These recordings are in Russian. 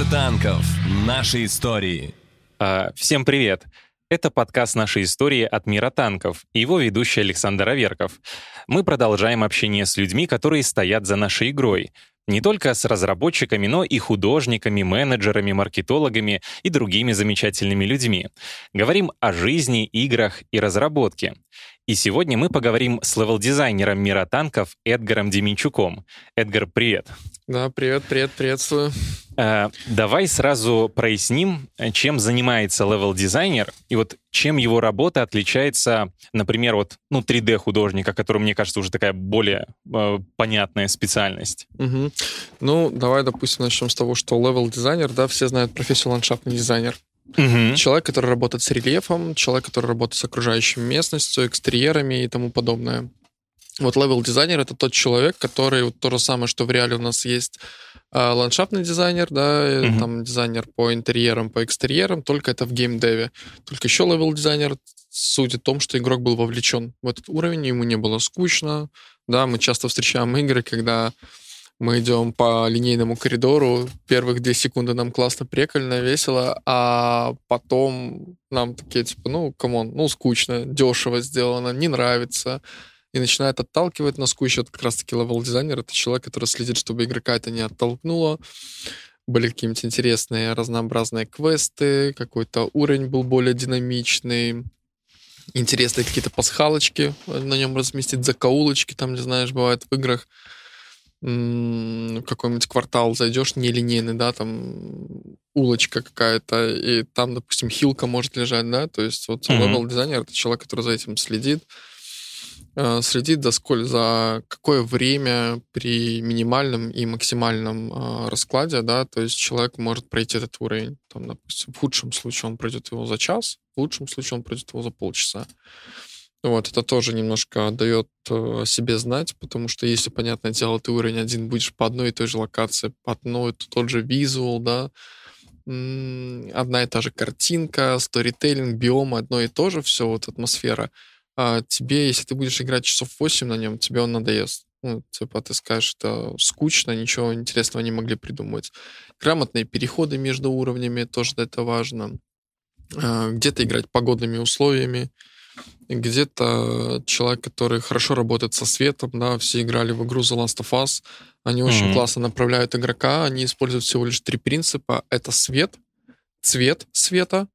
Мир танков. Наши истории. А, Всем привет! Это подкаст «Наши истории» от мира танков и его ведущий Александр Аверков. Мы продолжаем общение с людьми, которые стоят за нашей игрой. Не только с разработчиками, но и художниками, менеджерами, маркетологами и другими замечательными людьми. Говорим о жизни, играх и разработке. И сегодня мы поговорим с левел-дизайнером мира танков Эдгаром Деменчуком. Эдгар, привет! Да, привет, привет, приветствую. Э, давай сразу проясним, чем занимается левел-дизайнер и вот чем его работа отличается, например, вот ну 3D-художника, который, мне кажется, уже такая более э, понятная специальность. Мгм. Ну, давай, допустим, начнем с того, что левел-дизайнер, да, все знают профессию ландшафтный дизайнер. Мгм. Человек, который работает с рельефом, человек, который работает с окружающей местностью, экстерьерами и тому подобное. Вот левел-дизайнер — это тот человек, который вот то же самое, что в реале у нас есть а, ландшафтный дизайнер, да, Мгм. там дизайнер по интерьерам, по экстерьерам, только это в геймдеве. Только еще левел-дизайнер суть в том, что игрок был вовлечен в этот уровень, ему не было скучно. Да, мы часто встречаем игры, когда мы идем по линейному коридору, первых две секунды нам классно, прикольно, весело, а потом нам такие, типа, ну, come on, ну, скучно, дешево сделано, не нравится, и начинает отталкивать куча. Вот как раз-таки левел-дизайнер — это человек, который следит, чтобы игрока это не оттолкнуло, были какие-нибудь интересные разнообразные квесты, какой-то уровень был более динамичный, интересные какие-то пасхалочки на нем разместить, закоулочки, там, не знаешь, бывает в играх, в какой-нибудь квартал зайдешь, нелинейный, да, там улочка какая-то, и там, допустим, хилка может лежать, да, то есть вот Мгм. левел-дизайнер — это человек, который за этим следит, э, следит за, сколь, за какое время при минимальном и максимальном э, раскладе, да, то есть человек может пройти этот уровень, там, допустим, в худшем случае он пройдет его за час, в лучшем случае он пройдет его за полчаса. Вот, это тоже немножко дает э, себе знать, потому что если, понятное дело, ты уровень один будешь по одной и той же локации, по одной и тот же визуал, да, одна и та же картинка, сторителлинг, биом, одно и то же, все, вот атмосфера, а тебе, если ты будешь играть часов 8 на нем, тебе он надоест. Ну, типа, ты скажешь, это скучно, ничего интересного не могли придумать. Грамотные переходы между уровнями, тоже это важно. А, Где-то играть погодными условиями, где-то человек, который хорошо работает со светом, да, все играли в игру The Last of Us, они очень Мгм. классно направляют игрока, они используют всего лишь три принципа. Это свет, цвет света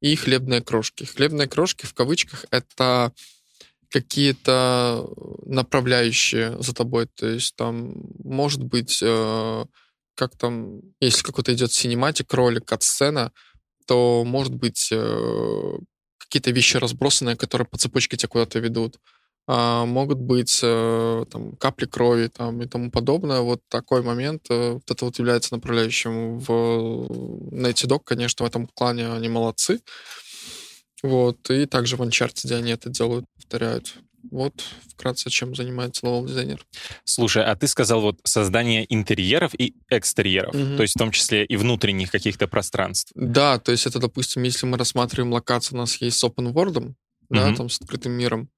и хлебные крошки. Хлебные крошки в кавычках это какие-то направляющие за тобой. То есть там может быть, э, как там, если какой-то идет синематик, ролик от сцена, то может быть э, какие-то вещи разбросанные, которые по цепочке тебя куда-то ведут. А, могут быть э, там капли крови там, и тому подобное. Вот такой момент, э, вот это вот является направляющим в Naughty Dog, конечно, в этом плане они молодцы. Вот, и также в Uncharted они это делают, повторяют. Вот вкратце, чем занимается левел-дизайнер. Слушай, а ты сказал вот создание интерьеров и экстерьеров, Мгм. то есть в том числе и внутренних каких-то пространств. Да, то есть это, допустим, если мы рассматриваем локацию, у нас есть с open world, да, Мгм. там с открытым миром.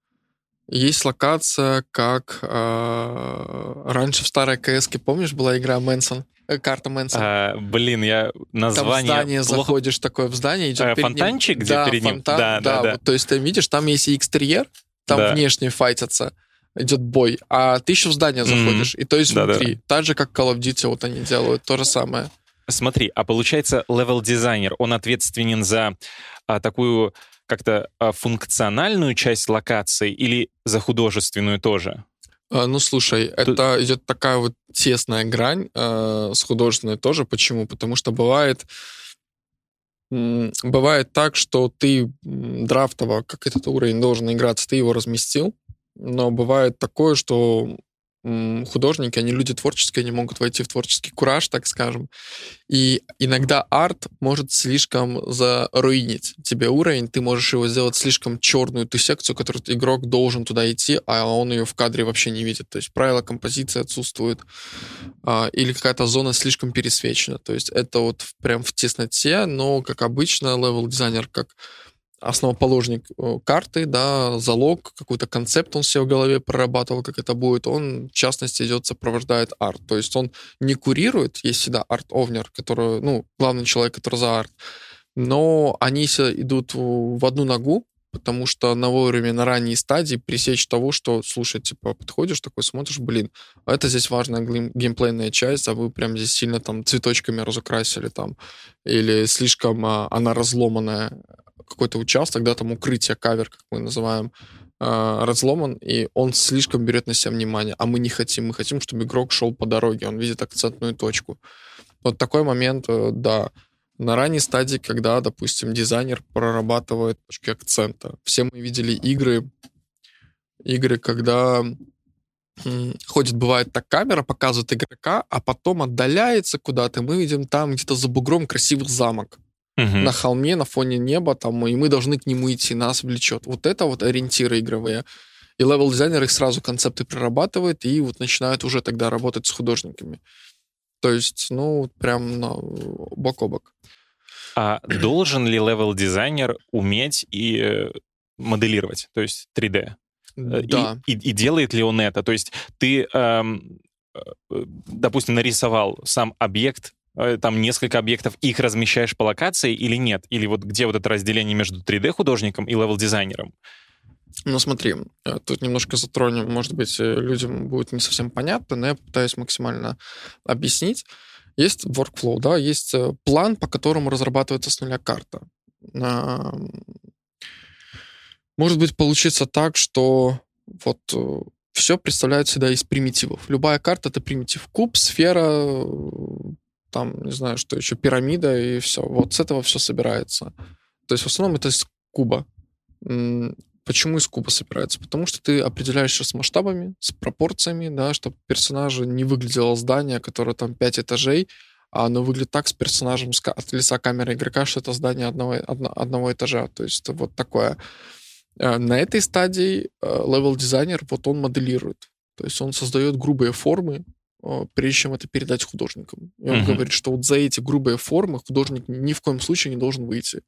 Есть локация, как э, раньше в старой CS помнишь, была игра Mansion, э, карта Mansion. А, блин, я Там в название здание плохо- заходишь, такое в здание, идет Э, перед ним- фонтанчик, где да, перед ним? фонтан, Да, да, да. вот, то есть ты видишь, там есть и экстерьер, там Да. внешне файтятся, идет бой, а ты еще в здание заходишь, и то есть Да-да. внутри. Так же, как Call of Duty вот они делают, то же самое. Смотри, а получается, левел-дизайнер, он ответственен за а, такую как-то а, функциональную часть локации или за художественную тоже? А, Ну, слушай, это идет такая вот тесная грань э, с художественной тоже. Почему? Потому что бывает бывает так, что ты драфтово, как этот уровень должен играться, ты его разместил, но бывает такое, что художники, они люди творческие, они могут войти в творческий кураж, так скажем. И иногда арт может слишком заруинить тебе уровень, ты можешь его сделать слишком черную ту секцию, которую игрок должен туда идти, а он ее в кадре вообще не видит. То есть правила композиции отсутствуют, а, или какая-то зона слишком пересвечена. То есть это вот прям в тесноте, но, как обычно, левел-дизайнер как основоположник э, карты, да, залог, какой-то концепт он себе в голове прорабатывал, как это будет, он, в частности, идет, сопровождает арт. То есть он не курирует, есть всегда art owner, который, ну, главный человек, который за арт, но они идут в одну ногу, потому что на вовремя, на ранней стадии пресечь того, что, слушай, типа, подходишь такой, смотришь, блин, а это здесь важная геймплейная часть, а вы прям здесь сильно там цветочками разукрасили там, или слишком а, она разломанная, какой-то участок, да, там укрытие, кавер, как мы называем, а, разломан, и он слишком берет на себя внимание, а мы не хотим, мы хотим, чтобы игрок шел по дороге, он видит акцентную точку. Вот такой момент, э, да, на ранней стадии, когда, допустим, дизайнер прорабатывает точки акцента. Все мы видели игры, игры, когда ходит, бывает так, камера показывает игрока, а потом отдаляется куда-то, мы видим там где-то за бугром красивый замок. Угу. На холме, на фоне неба, там, и мы должны к нему идти, нас влечет. Вот это вот ориентиры игровые. И левел-дизайнер их сразу концепты прорабатывает и вот начинают уже тогда работать с художниками. То есть, ну, прям на, бок о бок. А должен ли левел-дизайнер уметь и э, моделировать, то есть 3D? Э, да. И, и, и делает ли он это? То есть ты, эм, э, допустим, нарисовал сам объект, там несколько объектов, их размещаешь по локации или нет? Или вот где вот это разделение между 3D-художником и левел-дизайнером? Ну, смотри, тут немножко затронем, может быть, людям будет не совсем понятно, но я попытаюсь максимально объяснить. Есть workflow, да, есть э, план, по которому разрабатывается с нуля карта. Может быть, получится так, что вот э, все представляет всегда из примитивов. Любая карта — это примитив. Куб, сфера, там, не знаю, что еще, пирамида и все. Вот с этого все собирается. То есть в основном это из куба. Почему из куба собирается? Потому что ты определяешься с масштабами, с пропорциями, да, чтобы персонажа не выглядело здание, которое там 5 этажей, а оно выглядит так с персонажем от лица камеры игрока, что это здание одного, одного этажа. То есть вот такое. Э, на этой стадии левел-дизайнер, вот он моделирует. То есть он создает грубые формы, э, прежде чем это передать художникам. И он uh-huh. говорит, что вот за эти грубые формы художник ни в коем случае не должен выйти.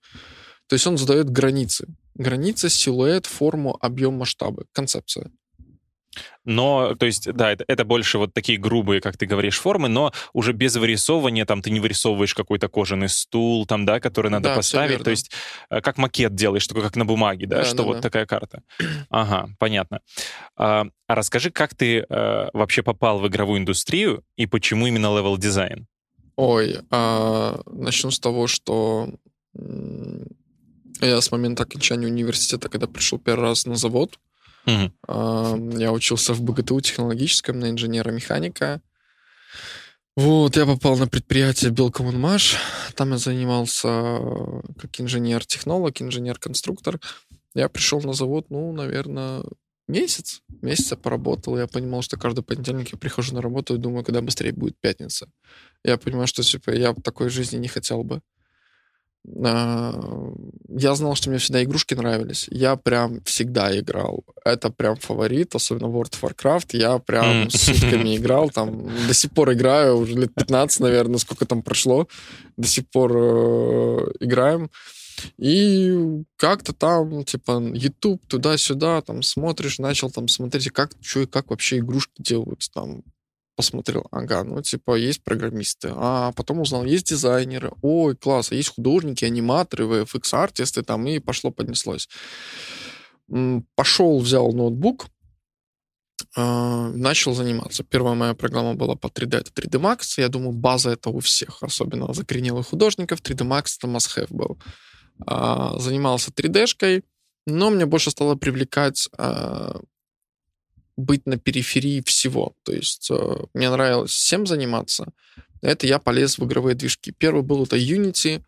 То есть он задает границы. Граница, силуэт, форму, объем, масштабы. Концепция. Но, то есть, да, это, это больше вот такие грубые, как ты говоришь, формы, но уже без вырисовывания, там, ты не вырисовываешь какой-то кожаный стул, там, да, который надо да, поставить. То есть, э, как макет делаешь, только как на бумаге, да, да что да, вот да. такая карта. Ага, понятно. А, а расскажи, как ты а, вообще попал в игровую индустрию и почему именно level design? Ой, а, начну с того, что я с момента окончания университета, когда пришел первый раз на завод, uh-huh. я учился в БГТУ технологическом на инженера-механика. Вот, я попал на предприятие Белкоммунмаш. Там я занимался как инженер-технолог, инженер-конструктор. Я пришел на завод, ну, наверное, месяц. Месяц я поработал. Я понимал, что каждый понедельник я прихожу на работу и думаю, когда быстрее будет пятница. Я понимаю, что типа, я такой жизни не хотел бы. А, я знал, что мне всегда игрушки нравились. Я прям всегда играл. Это прям фаворит, особенно World of Warcraft. Я прям mm. сутками играл, там до сих пор играю, уже лет 15, наверное, сколько там прошло. До сих пор э, играем. И как-то там, типа, YouTube туда-сюда, там смотришь, начал там смотреть, как, что и как вообще игрушки делаются, там посмотрел, ага, ну, типа, есть программисты. А потом узнал, есть дизайнеры. Ой, класс, а есть художники, аниматоры, VFX-артисты, там, и пошло, поднеслось. Пошел, взял ноутбук, а, начал заниматься. Первая моя программа была по 3D, это 3D Max. Я думаю, база это у всех, особенно закоренелых художников. 3D Max это must-have был. А, занимался 3D-шкой, но мне больше стало привлекать а, быть на периферии всего. То есть э, мне нравилось всем заниматься. Это я полез в игровые движки. Первый был это Unity.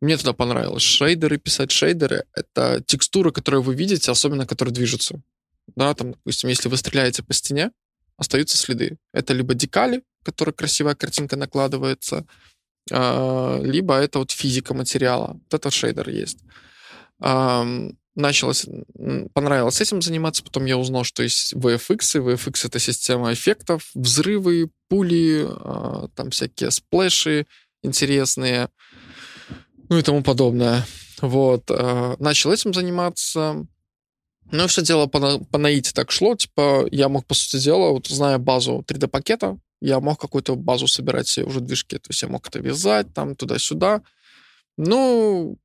Мне туда понравилось шейдеры писать. Шейдеры — это текстуры, которые вы видите, особенно которые движутся. Да, там, допустим, если вы стреляете по стене, остаются следы. Это либо декали, которые красивая картинка накладывается, э, либо это вот физика материала. Вот этот шейдер есть началось, понравилось этим заниматься, потом я узнал, что есть VFX, и VFX — это система эффектов, взрывы, пули, а, там всякие сплэши интересные, ну и тому подобное. Вот, э, начал этим заниматься. Ну, все дело по, по наите так шло. Типа, я мог, по сути дела, вот зная базу 3D-пакета, я мог какую-то базу собирать себе уже движки. То есть я мог это вязать там туда-сюда. Ну,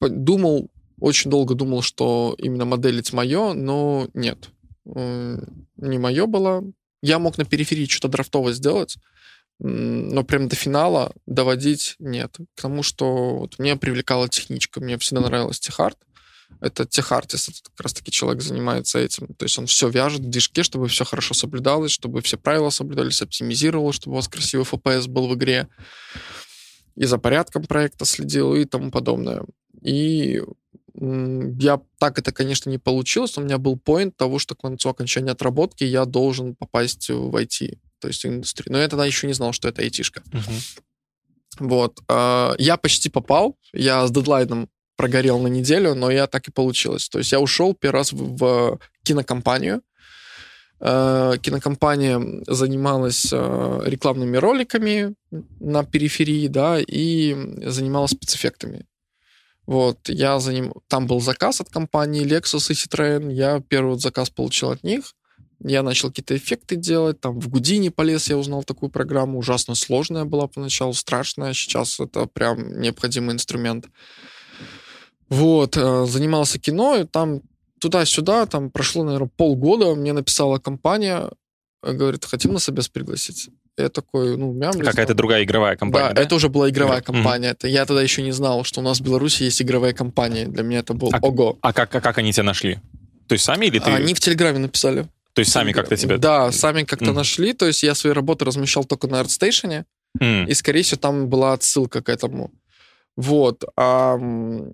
думал, очень долго думал, что именно моделить мое, но нет. Не мое было. Я мог на периферии что-то драфтово сделать, но прям до финала доводить нет. К тому, что вот меня привлекала техничка, мне всегда нравилась техарт. Это техартист, это как раз-таки человек занимается этим. То есть он все вяжет в движке, чтобы все хорошо соблюдалось, чтобы все правила соблюдались, оптимизировал, чтобы у вас красивый FPS был в игре. И за порядком проекта следил и тому подобное. И я так это, конечно, не получилось. У меня был поинт того, что к концу окончания отработки я должен попасть в IT, то есть в индустрию. Но я тогда еще не знал, что это айтишка. Вот. а, Я почти попал. Я с дедлайном прогорел на неделю, но я так и получилось. То есть я ушел первый раз в, в кинокомпанию. Э, Кинокомпания занималась э, рекламными роликами на периферии, да, и занималась спецэффектами. Вот, я за ним... Там был заказ от компании Lexus и Citroën. Я первый вот заказ получил от них. Я начал какие-то эффекты делать. Там в Гудини полез, я узнал такую программу. Ужасно сложная была поначалу, страшная. Сейчас это прям необходимый инструмент. Вот, э, занимался кино, и там туда-сюда, там прошло, наверное, полгода, мне написала компания, э, говорит, хотим на собес пригласить. Я такой, ну, мямлю. Какая-то другая игровая компания, Да, да? это уже была игровая компания. Это я тогда еще не знал, что у нас в Беларуси есть игровые компании. Для меня это был А- ого. А как, а как они тебя нашли? То есть сами или ты? Они в Телеграме написали. То есть сами как-то тебя... Да, сами как-то Мгм. нашли. То есть я свои работы размещал только на ArtStation, М, и, скорее всего, там была отсылка к этому. Вот. А,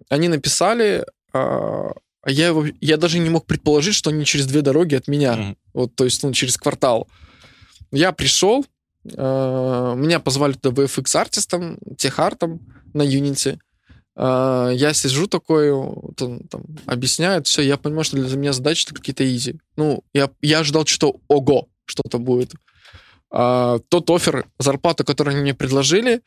они написали, а, а я, его, я даже не мог предположить, что они через две дороги от меня. Мгм. Вот, то есть, ну, через квартал. Я пришел, меня позвали туда VFX-артистом, техартом на Unity. Э, я сижу такой, он там объясняет, все, я понимаю, что для меня задачи какие-то изи. Ну, я, я ожидал что ого, что-то будет. А, тот офер, зарплату, которую они мне предложили,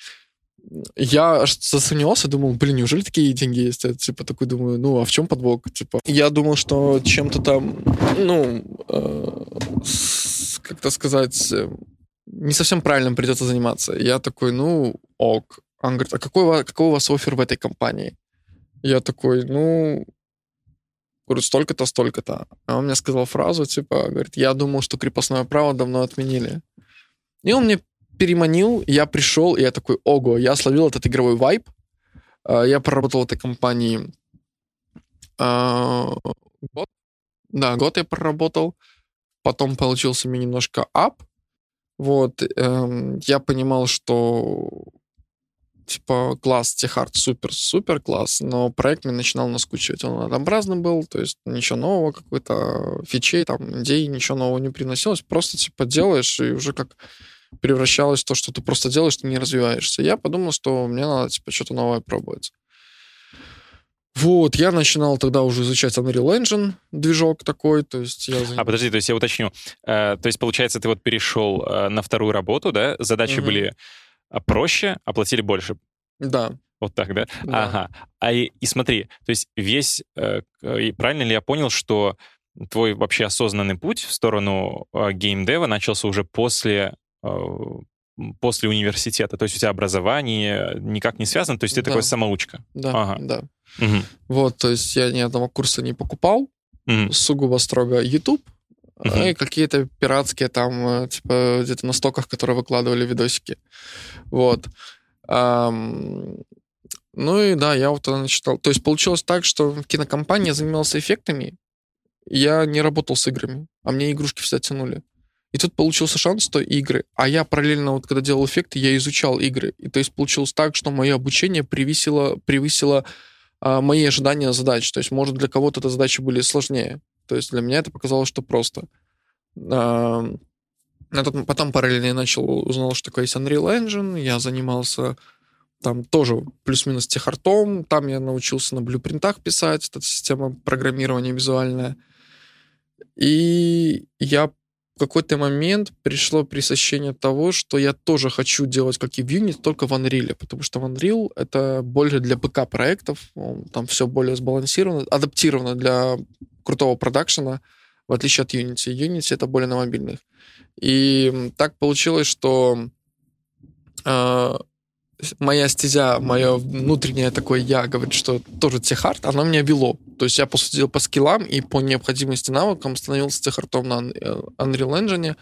я аж засомневался, думал, блин, неужели такие деньги есть? Я, типа, такой думаю, ну, а в чем подвох? Типа, я думал, что чем-то там, ну, э, как-то сказать, э, не совсем правильным придется заниматься. Я такой, ну, ок. Он говорит, а какой, какой у вас офер в этой компании? Я такой, ну, говорю, столько-то, столько-то. А он мне сказал фразу, типа, говорит, я думал, что крепостное право давно отменили. И он мне переманил, я пришел, и я такой, ого, я словил этот игровой вайп. А, Я проработал в этой компании а, год. Да, год я проработал. Потом получился мне немножко ап. Вот, эм, я понимал, что типа класс, техарт супер-супер класс, но проект мне начинал наскучивать. Он однообразный был, то есть ничего нового, какой-то фичей, там, идей, ничего нового не приносилось. Просто типа делаешь, и уже как превращалось в то, что ты просто делаешь, ты не развиваешься. Я подумал, что мне надо типа что-то новое пробовать. Вот, я начинал тогда уже изучать Unreal Engine, движок такой, то есть я... А подожди, то есть я уточню. Э, то есть, получается, ты вот перешел э, на вторую работу, да? Задачи Мгм. были а, проще, оплатили больше. Да, Вот так, да? Да. Ага. А и, и смотри, то есть весь... э, и правильно ли я понял, что твой вообще осознанный путь в сторону э, геймдева начался уже после э, после университета, то есть у тебя образование никак не связано, то есть ты Да. такой самоучка. да, Ага. да. Мгм. Вот, то есть я ни одного курса не покупал, Мгм. сугубо строго YouTube, Мгм. и какие-то пиратские там, э, типа, где-то на стоках, которые выкладывали видосики. Вот. Ам, Ну и да, я вот тогда начитал. То есть получилось так, что в кинокомпании я занимался эффектами, я не работал с играми, а мне игрушки всегда тянули. И тут получился шанс, что игры. А я параллельно, вот когда делал эффекты, я изучал игры. И то есть получилось так, что мое обучение превысило, превысило а, мои ожидания задач. То есть, может, для кого-то эти задачи были сложнее. То есть для меня это показалось, что просто. А, на тот- потом параллельно я начал, узнал, что такое есть Unreal Engine, я занимался там тоже плюс-минус техартом, там я научился на блюпринтах писать, это система программирования визуальная. И я какой-то момент пришло пресыщение того, что я тоже хочу делать, как и в Unity, только в Unreal, потому что в Unreal это больше для ПК-проектов, там все более сбалансировано, адаптировано для крутого продакшена, в отличие от Unity. Unity это более на мобильных. И так получилось, что э, моя стезя, мое внутреннее такое я, говорит, что тоже техард, оно меня вело. То есть я посудил по скиллам и по необходимости навыкам становился техартом на Unreal Engine.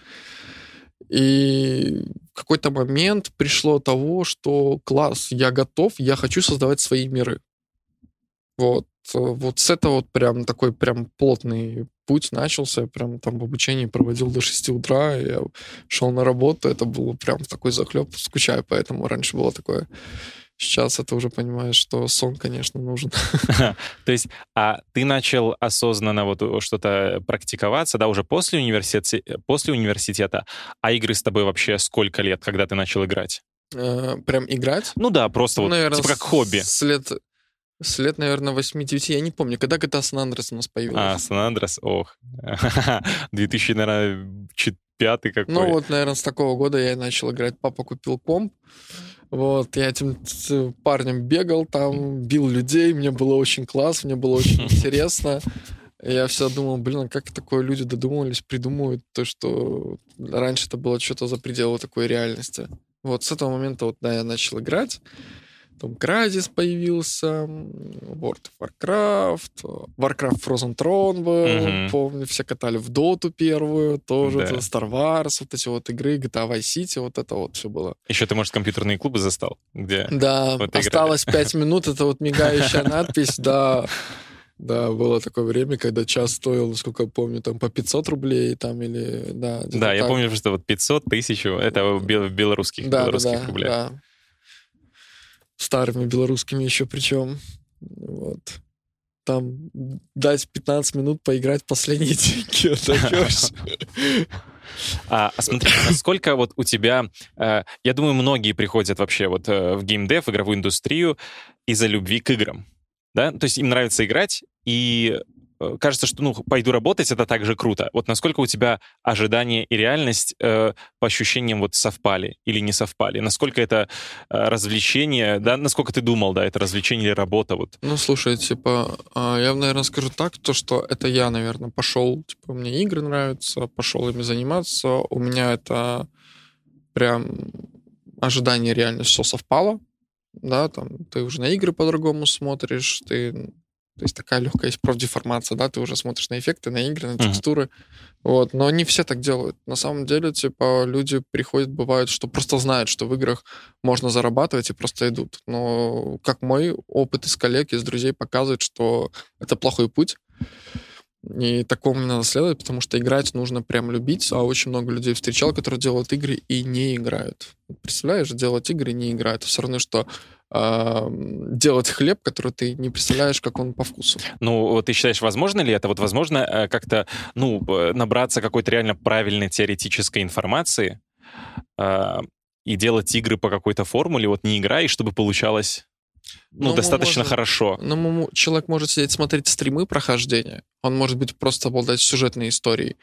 И в какой-то момент пришло того, что класс, я готов, я хочу создавать свои миры. Вот. Вот с этого вот прям такой прям плотный путь начался. Прям там в обучении проводил до 6 утра. Я шел на работу. Это было прям такой захлеб. Скучаю, поэтому раньше было такое. Сейчас это уже понимаешь, что сон, конечно, нужен. То есть, а ты начал осознанно вот что-то практиковаться, да, уже после университета, после университета, а игры с тобой вообще сколько лет, когда ты начал играть? Э, прям играть? Ну да, просто ну, вот, наверное, типа как хобби. С лет с лет, наверное, 8-9, я не помню, когда GTA San Andreas у нас появился. А, San Andreas, ох. 2000, наверное, пятый какой. Ну вот, наверное, с такого года я начал играть. Папа купил комп. Вот, я этим парнем бегал там, бил людей, мне было очень классно, мне было очень интересно. Я всегда думал, блин, а как такое люди додумывались, придумывают то, что раньше это было что-то за пределы такой реальности. Вот с этого момента вот, да, я начал играть. Там Crysis появился, World of Warcraft, Warcraft Frozen Throne был, mm-hmm. помню, все катали в Доту первую, тоже да. Star Wars, вот эти вот игры, GTA Vice City, вот это вот все было. Еще ты, может, компьютерные клубы застал, где Да, вот осталось пять минут, это вот мигающая надпись, да, да, было такое время, когда час стоил, насколько я помню, там по 500 рублей, там или, да. Да, я помню, что вот 500, тысячу, это в белорусских, да, белорусских да, рублях. Да, старыми белорусскими еще причем. Вот. Там дать 15 минут поиграть последние деньги. А, а смотри, насколько вот у тебя, э, я думаю, многие приходят вообще вот э, в геймдев, игровую индустрию из-за любви к играм, да? То есть им нравится играть, и кажется, что, ну, пойду работать, это также круто. Вот насколько у тебя ожидания и реальность э, по ощущениям вот совпали или не совпали? Насколько это э, развлечение, да, насколько ты думал, да, это развлечение или работа вот? Ну, слушай, типа, э, я, наверное, скажу так, то, что это я, наверное, пошел, типа, мне игры нравятся, пошел ими заниматься, у меня это прям ожидание реальность все совпало, да, там, ты уже на игры по-другому смотришь, ты то есть такая легкая есть профдеформация, да, ты уже смотришь на эффекты, на игры, на текстуры. Uh-huh. Вот, но не все так делают. На самом деле, типа, люди приходят, бывают, что просто знают, что в играх можно зарабатывать и просто идут. Но как мой опыт из коллег, из друзей показывает, что это плохой путь. И такому не надо следовать, потому что играть нужно прям любить. А очень много людей встречал, которые делают игры и не играют. Представляешь, делать игры и не играют. Это все равно, что делать хлеб, который ты не представляешь, как он по вкусу. Ну, ты считаешь, возможно ли это? Вот возможно э, как-то, ну, набраться какой-то реально правильной теоретической информации э, и делать игры по какой-то формуле, вот не играя, чтобы получалось ну, ну достаточно может, хорошо. Ну, человек может сидеть смотреть стримы прохождения, он может быть просто обладать сюжетной историей.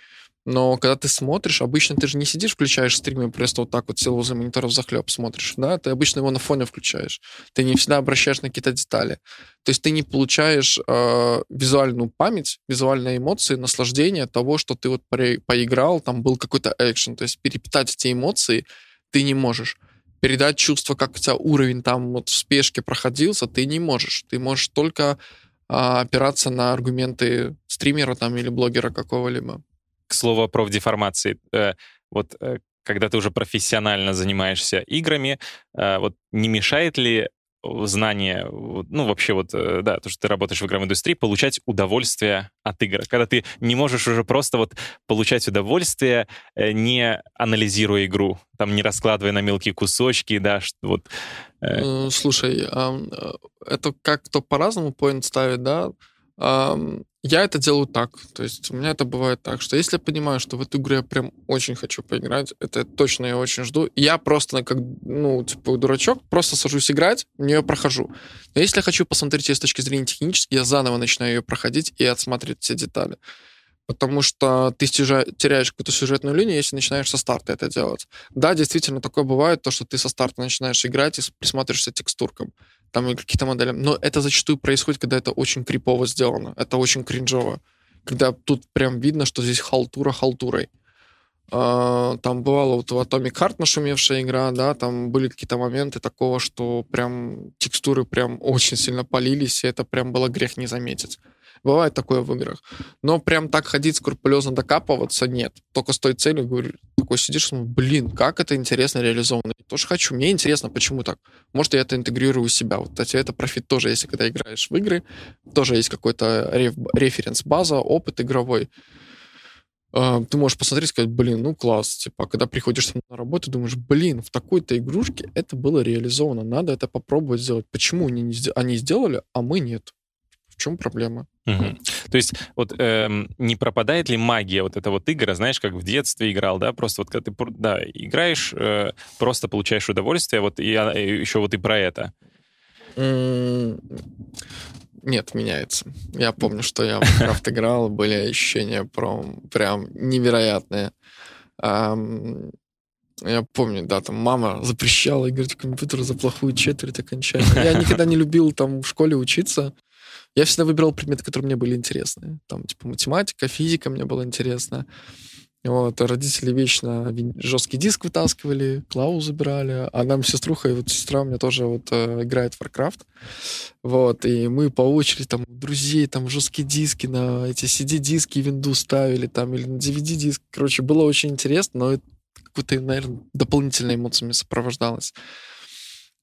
Но когда ты смотришь, обычно ты же не сидишь, включаешь стримы, просто вот так вот сел возле монитора захлеб смотришь, да? Ты обычно его на фоне включаешь. Ты не всегда обращаешь на какие-то детали. То есть ты не получаешь э, визуальную память, визуальные эмоции, наслаждение того, что ты вот поиграл, там был какой-то экшен. То есть перепитать эти эмоции ты не можешь передать чувство, как у тебя уровень там вот в спешке проходился, ты не можешь. Ты можешь только а, опираться на аргументы стримера там или блогера какого-либо. К слову о профдеформации. Э, вот э, когда ты уже профессионально занимаешься играми, э, вот не мешает ли знание, ну, вообще вот, да, то, что ты работаешь в игровой индустрии, получать удовольствие от игр. Когда ты не можешь уже просто вот получать удовольствие, не анализируя игру, там, не раскладывая на мелкие кусочки, да, вот. Слушай, это как кто по-разному поинт ставит, да, я это делаю так. То есть у меня это бывает так, что если я понимаю, что в эту игру я прям очень хочу поиграть, это точно я очень жду, я просто как, ну, типа, дурачок, просто сажусь играть, в нее прохожу. Но если я хочу посмотреть ее с точки зрения технической, я заново начинаю ее проходить и отсматривать все детали. потому что ты теряешь какую-то сюжетную линию, если начинаешь со старта это делать. Да, действительно, такое бывает, то, что ты со старта начинаешь играть и присматриваешься к текстуркам, там и какие-то модели. Но это зачастую происходит, когда это очень крипово сделано, это очень кринжово. Когда тут прям видно, что здесь халтура халтурой. А, там бывало вот в Atomic Heart нашумевшая игра, да, там были какие-то моменты такого, что прям текстуры прям очень сильно полились, и это прям было грех не заметить. Бывает такое в играх. Но прям так ходить скрупулезно докапываться нет. Только с той целью, говорю, такой сидишь, смотришь, блин, как это интересно реализовано. Я тоже хочу. Мне интересно, почему так. Может, я это интегрирую у себя. Вот, кстати, это профит тоже, если когда играешь в игры, тоже есть какой-то реф- референс-база, опыт игровой а, ты можешь посмотреть и сказать, блин, ну класс, типа, а когда приходишь на работу, думаешь, блин, в такой-то игрушке это было реализовано, надо это попробовать сделать. Почему они, не, они сделали, а мы нет? В чем проблема? Угу. То есть вот эм, не пропадает ли магия вот эта вот игра, знаешь, как в детстве играл, да, просто вот когда ты да, играешь, э, просто получаешь удовольствие, вот и, и еще вот и про это. Нет, меняется. Я помню, что я в Minecraft играл, были ощущения прям, прям невероятные. Я помню, да, там мама запрещала играть в компьютер за плохую четверть окончания. Я никогда не любил там в школе учиться. Я всегда выбирал предметы, которые мне были интересны. Там, типа, математика, физика мне было интересно. Вот, родители вечно жесткий диск вытаскивали, клаву забирали, а нам сеструха, и вот сестра у меня тоже вот э, играет в Warcraft, вот, и мы по очереди там друзей там жесткие диски на эти CD-диски винду ставили там или на DVD-диск, короче, было очень интересно, но это какой-то, наверное, дополнительными эмоциями сопровождалось.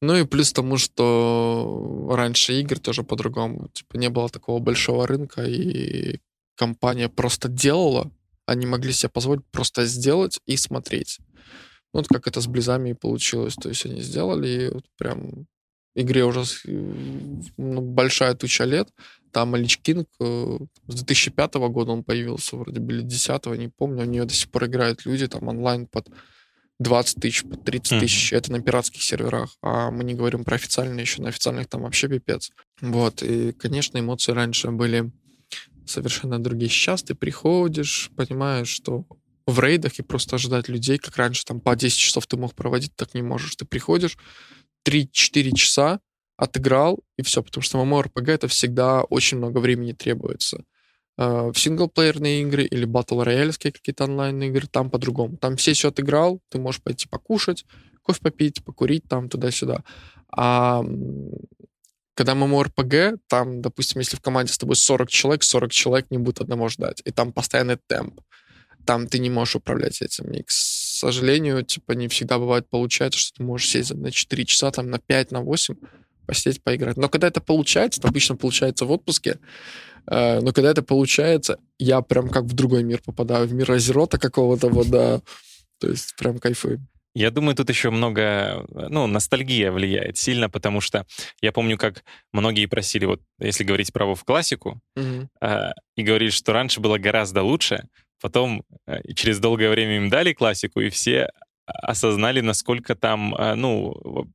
Ну и плюс тому, что раньше игр тоже по-другому, типа не было такого большого рынка, и компания просто делала, они могли себе позволить просто сделать и смотреть. Вот как это с Близами и получилось. То есть они сделали, и вот прям игре уже ну, большая туча лет. Там Лич Кинг э, с 2005 года он появился, вроде бы, или 10 не помню. У нее до сих пор играют люди там онлайн под 20 тысяч, под 30 тысяч. Mm-hmm. Это на пиратских серверах. А мы не говорим про официальные еще. На официальных там вообще пипец. Вот. И, конечно, эмоции раньше были совершенно другие. Сейчас ты приходишь, понимаешь, что в рейдах и просто ожидать людей, как раньше, там по 10 часов ты мог проводить, так не можешь. Ты приходишь, 3-4 часа отыграл, и все, потому что MMORPG это всегда очень много времени требуется. А, в синглплеерные игры или батл рояльские какие-то онлайн-игры, там по-другому. Там все все отыграл, ты можешь пойти покушать, кофе попить, покурить там туда-сюда. А когда MMORPG, там, допустим, если в команде с тобой 40 человек, 40 человек не будут одного ждать. И там постоянный темп. Там ты не можешь управлять этим. И, к сожалению, типа, не всегда бывает получается, что ты можешь сесть на 4 часа, там, на 5, на 8, посидеть, поиграть. Но когда это получается, это обычно получается в отпуске, э, но когда это получается, я прям как в другой мир попадаю, в мир Азерота какого-то вот, да, то есть прям кайфую. Я думаю, тут еще много, ну, ностальгия влияет сильно, потому что я помню, как многие просили, вот, если говорить про в классику, mm-hmm. э, и говорили, что раньше было гораздо лучше, потом э, через долгое время им дали классику, и все осознали, насколько там, э, ну,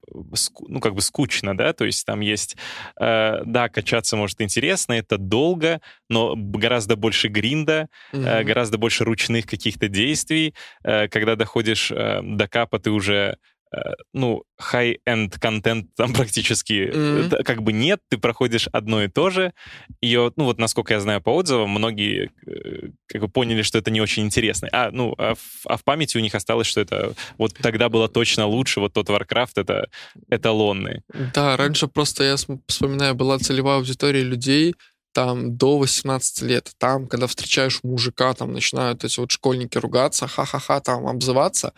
ну, как бы скучно, да, то есть там есть, э, да, качаться может интересно, это долго, но гораздо больше гринда, mm-hmm. гораздо больше ручных каких-то действий, когда доходишь до капа, ты уже Э, ну, high-end контент там практически mm-hmm. как бы нет, ты проходишь одно и то же. И ну вот, насколько я знаю по отзывам, многие э, как бы поняли, что это не очень интересно. А, ну, а в, а в памяти у них осталось, что это вот тогда было точно лучше, вот тот Warcraft — это эталонный. Да, раньше просто, я вспоминаю, была целевая аудитория людей, там до 18 лет. Там, когда встречаешь мужика, там начинают эти вот школьники ругаться, ха-ха-ха, там обзываться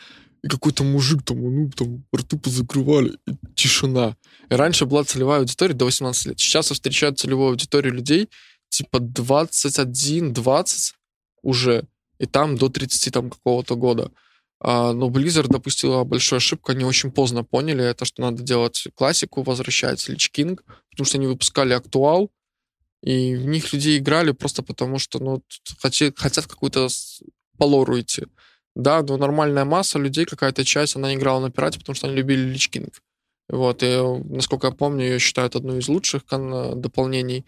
какой-то мужик там, ну, там, рты позакрывали, и тишина. И раньше была целевая аудитория до 18 лет. Сейчас я встречаю целевую аудиторию людей, типа 21-20 уже, и там до 30 там какого-то года. А, но Blizzard допустила большую ошибку, они очень поздно поняли это, что надо делать классику, возвращается Лич Кинг, потому что они выпускали актуал, и в них люди играли просто потому, что ну, хотят, хотят какую-то по лору идти. Да, но нормальная масса людей, какая-то часть, она играла на пирате, потому что они любили Лич Кинг. Вот, и, насколько я помню, ее считают одной из лучших дополнений.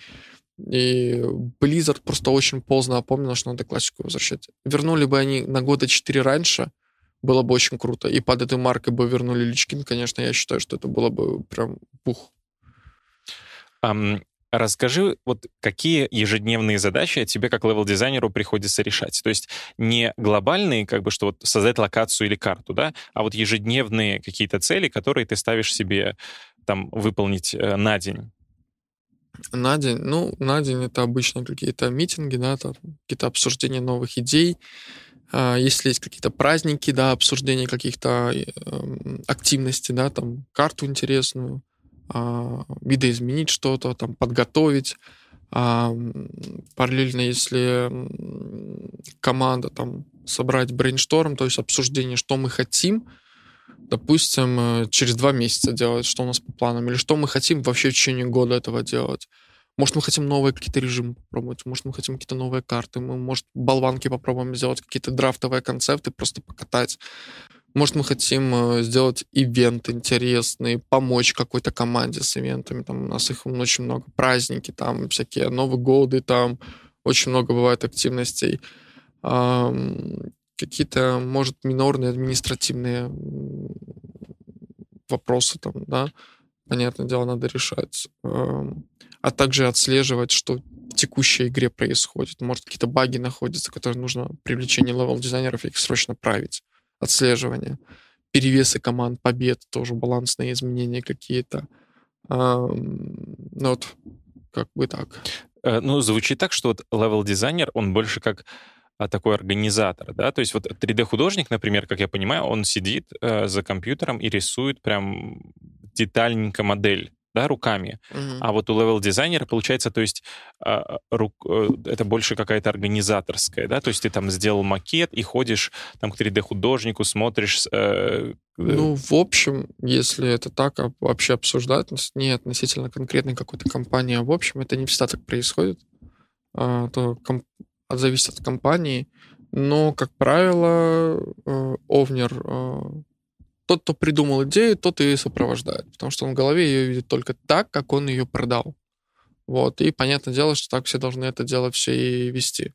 И Blizzard просто очень поздно опомнил, что надо классику возвращать. Вернули бы они на года 4 раньше, было бы очень круто. И под этой маркой бы вернули Личкин, конечно, я считаю, что это было бы прям пух. Эм, расскажи, вот какие ежедневные задачи тебе как левел-дизайнеру приходится решать? То есть не глобальные, как бы, что вот создать локацию или карту, да, а вот ежедневные какие-то цели, которые ты ставишь себе там выполнить э, на день. На день, ну, на день это обычно какие-то митинги, да, там, какие-то обсуждения новых идей. А, если есть какие-то праздники, да, обсуждение каких-то э, активностей, да, там, карту интересную, видоизменить что-то, там, подготовить. А, параллельно, если команда там собрать brainstorm, то есть обсуждение, что мы хотим, допустим, э, через два месяца делать, что у нас по планам, или что мы хотим вообще в течение года этого делать. Может, мы хотим новые какие-то режимы попробовать, может, мы хотим какие-то новые карты, мы, может, болванки попробуем сделать, какие-то драфтовые концепты, просто покатать. Может, мы хотим э, сделать ивент интересный, помочь какой-то команде с ивентами. Там у нас их очень много. Праздники, там всякие Новые годы, там очень много бывает активностей какие-то, может, минорные административные вопросы там, да, понятное дело, надо решать. А также отслеживать, что в текущей игре происходит. Может, какие-то баги находятся, которые нужно привлечение левел-дизайнеров, их срочно править. Отслеживание. Перевесы команд, побед, тоже балансные изменения какие-то. Ну вот, как бы так. Э, ну, звучит так, что вот левел-дизайнер, он больше как а, такой организатор, да, то есть вот 3D-художник, например, как я понимаю, он сидит э, за компьютером и рисует прям детальненько модель, да, руками. Mm-hmm. А вот у левел-дизайнера получается, то есть э, рук, э, это больше какая-то организаторская, да, то есть ты там сделал макет и ходишь там к 3D-художнику, смотришь... Э, ну, в общем, если это так вообще обсуждать, не относительно конкретной какой-то компании, а в общем, это не всегда так происходит, а, то комп зависит от компании, но, как правило, э, овнер, э, тот, кто придумал идею, тот ее сопровождает, потому что он в голове ее видит только так, как он ее продал. Вот, и понятное дело, что так все должны это дело все и вести.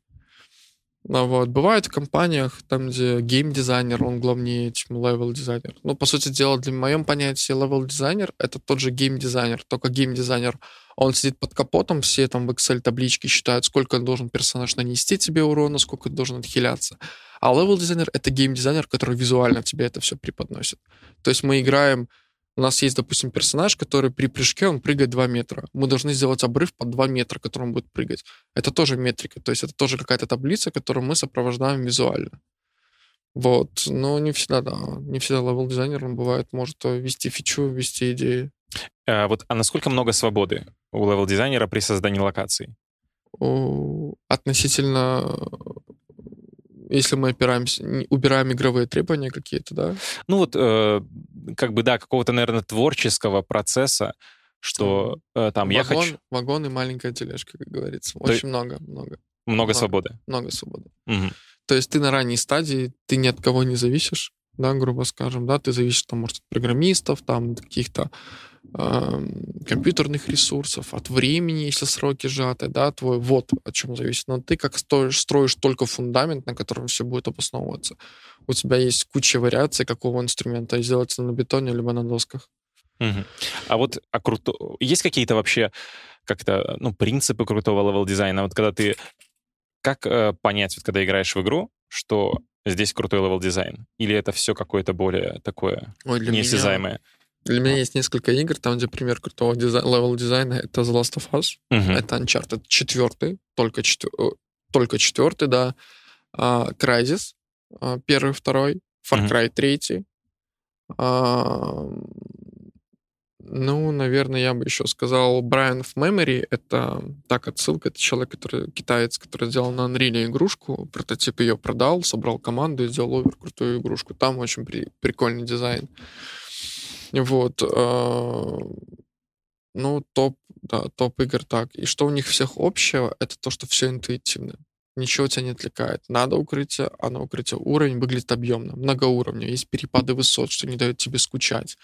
Ну, вот. Бывает в компаниях, там, где гейм-дизайнер, он главнее, чем левел-дизайнер. Ну, по сути дела, в моем понятии левел-дизайнер — это тот же гейм-дизайнер, только гейм-дизайнер — он сидит под капотом, все там в Excel таблички считают, сколько должен персонаж нанести тебе урона, сколько должен отхиляться. А левел-дизайнер — это гейм-дизайнер, который визуально тебе это все преподносит. То есть мы играем у нас есть, допустим, персонаж, который при прыжке, он прыгает 2 метра. Мы должны сделать обрыв под 2 метра, который он будет прыгать. Это тоже метрика, то есть это тоже какая-то таблица, которую мы сопровождаем визуально. Вот, но не всегда, да, не всегда левел дизайнером бывает, может вести фичу, вести идеи. А, вот, а насколько много свободы у левел-дизайнера при создании локаций? Относительно если мы опираемся, убираем игровые требования какие-то, да? Ну вот, э, как бы, да, какого-то, наверное, творческого процесса, что э, там вагон, я хочу... Вагон и маленькая тележка, как говорится. Очень То... много, много. Много, свободы. Много свободы. Угу. То есть ты на ранней стадии, ты ни от кого не зависишь, да, грубо скажем, да, ты зависишь там, может, от программистов, там, каких-то компьютерных ресурсов, от времени, если сроки сжаты, да, твой вот о чем зависит. Но ты как строишь, строишь только фундамент, на котором все будет обосновываться. У тебя есть куча вариаций, какого инструмента сделать на бетоне либо на досках. Угу. А вот а круто... есть какие-то вообще как-то ну, принципы крутого левел-дизайна? Вот когда ты... Как э, понять, вот когда играешь в игру, что здесь крутой левел-дизайн? Или это все какое-то более такое Ой, для неосязаемое? Меня для меня есть несколько игр, там, где пример крутого дизайн, левел-дизайна — это The Last of Us, uh-huh. это Uncharted 4, только, четвер... только четвертый, да, uh, Crysis, uh, первый, второй, Far Cry uh-huh. 3, uh, ну, наверное, я бы еще сказал Brian of Memory. Это так отсылка. Это человек, который китаец, который сделал на Unreal игрушку, прототип ее продал, собрал команду и сделал овер крутую игрушку. Там очень при, прикольный дизайн. Вот. А, ну, топ, да, топ игр так. И что у них всех общего, это то, что все интуитивно. Ничего тебя не отвлекает. Надо укрытие, а на укрытие уровень выглядит объемно, многоуровневый. Есть перепады высот, что не дает тебе скучать.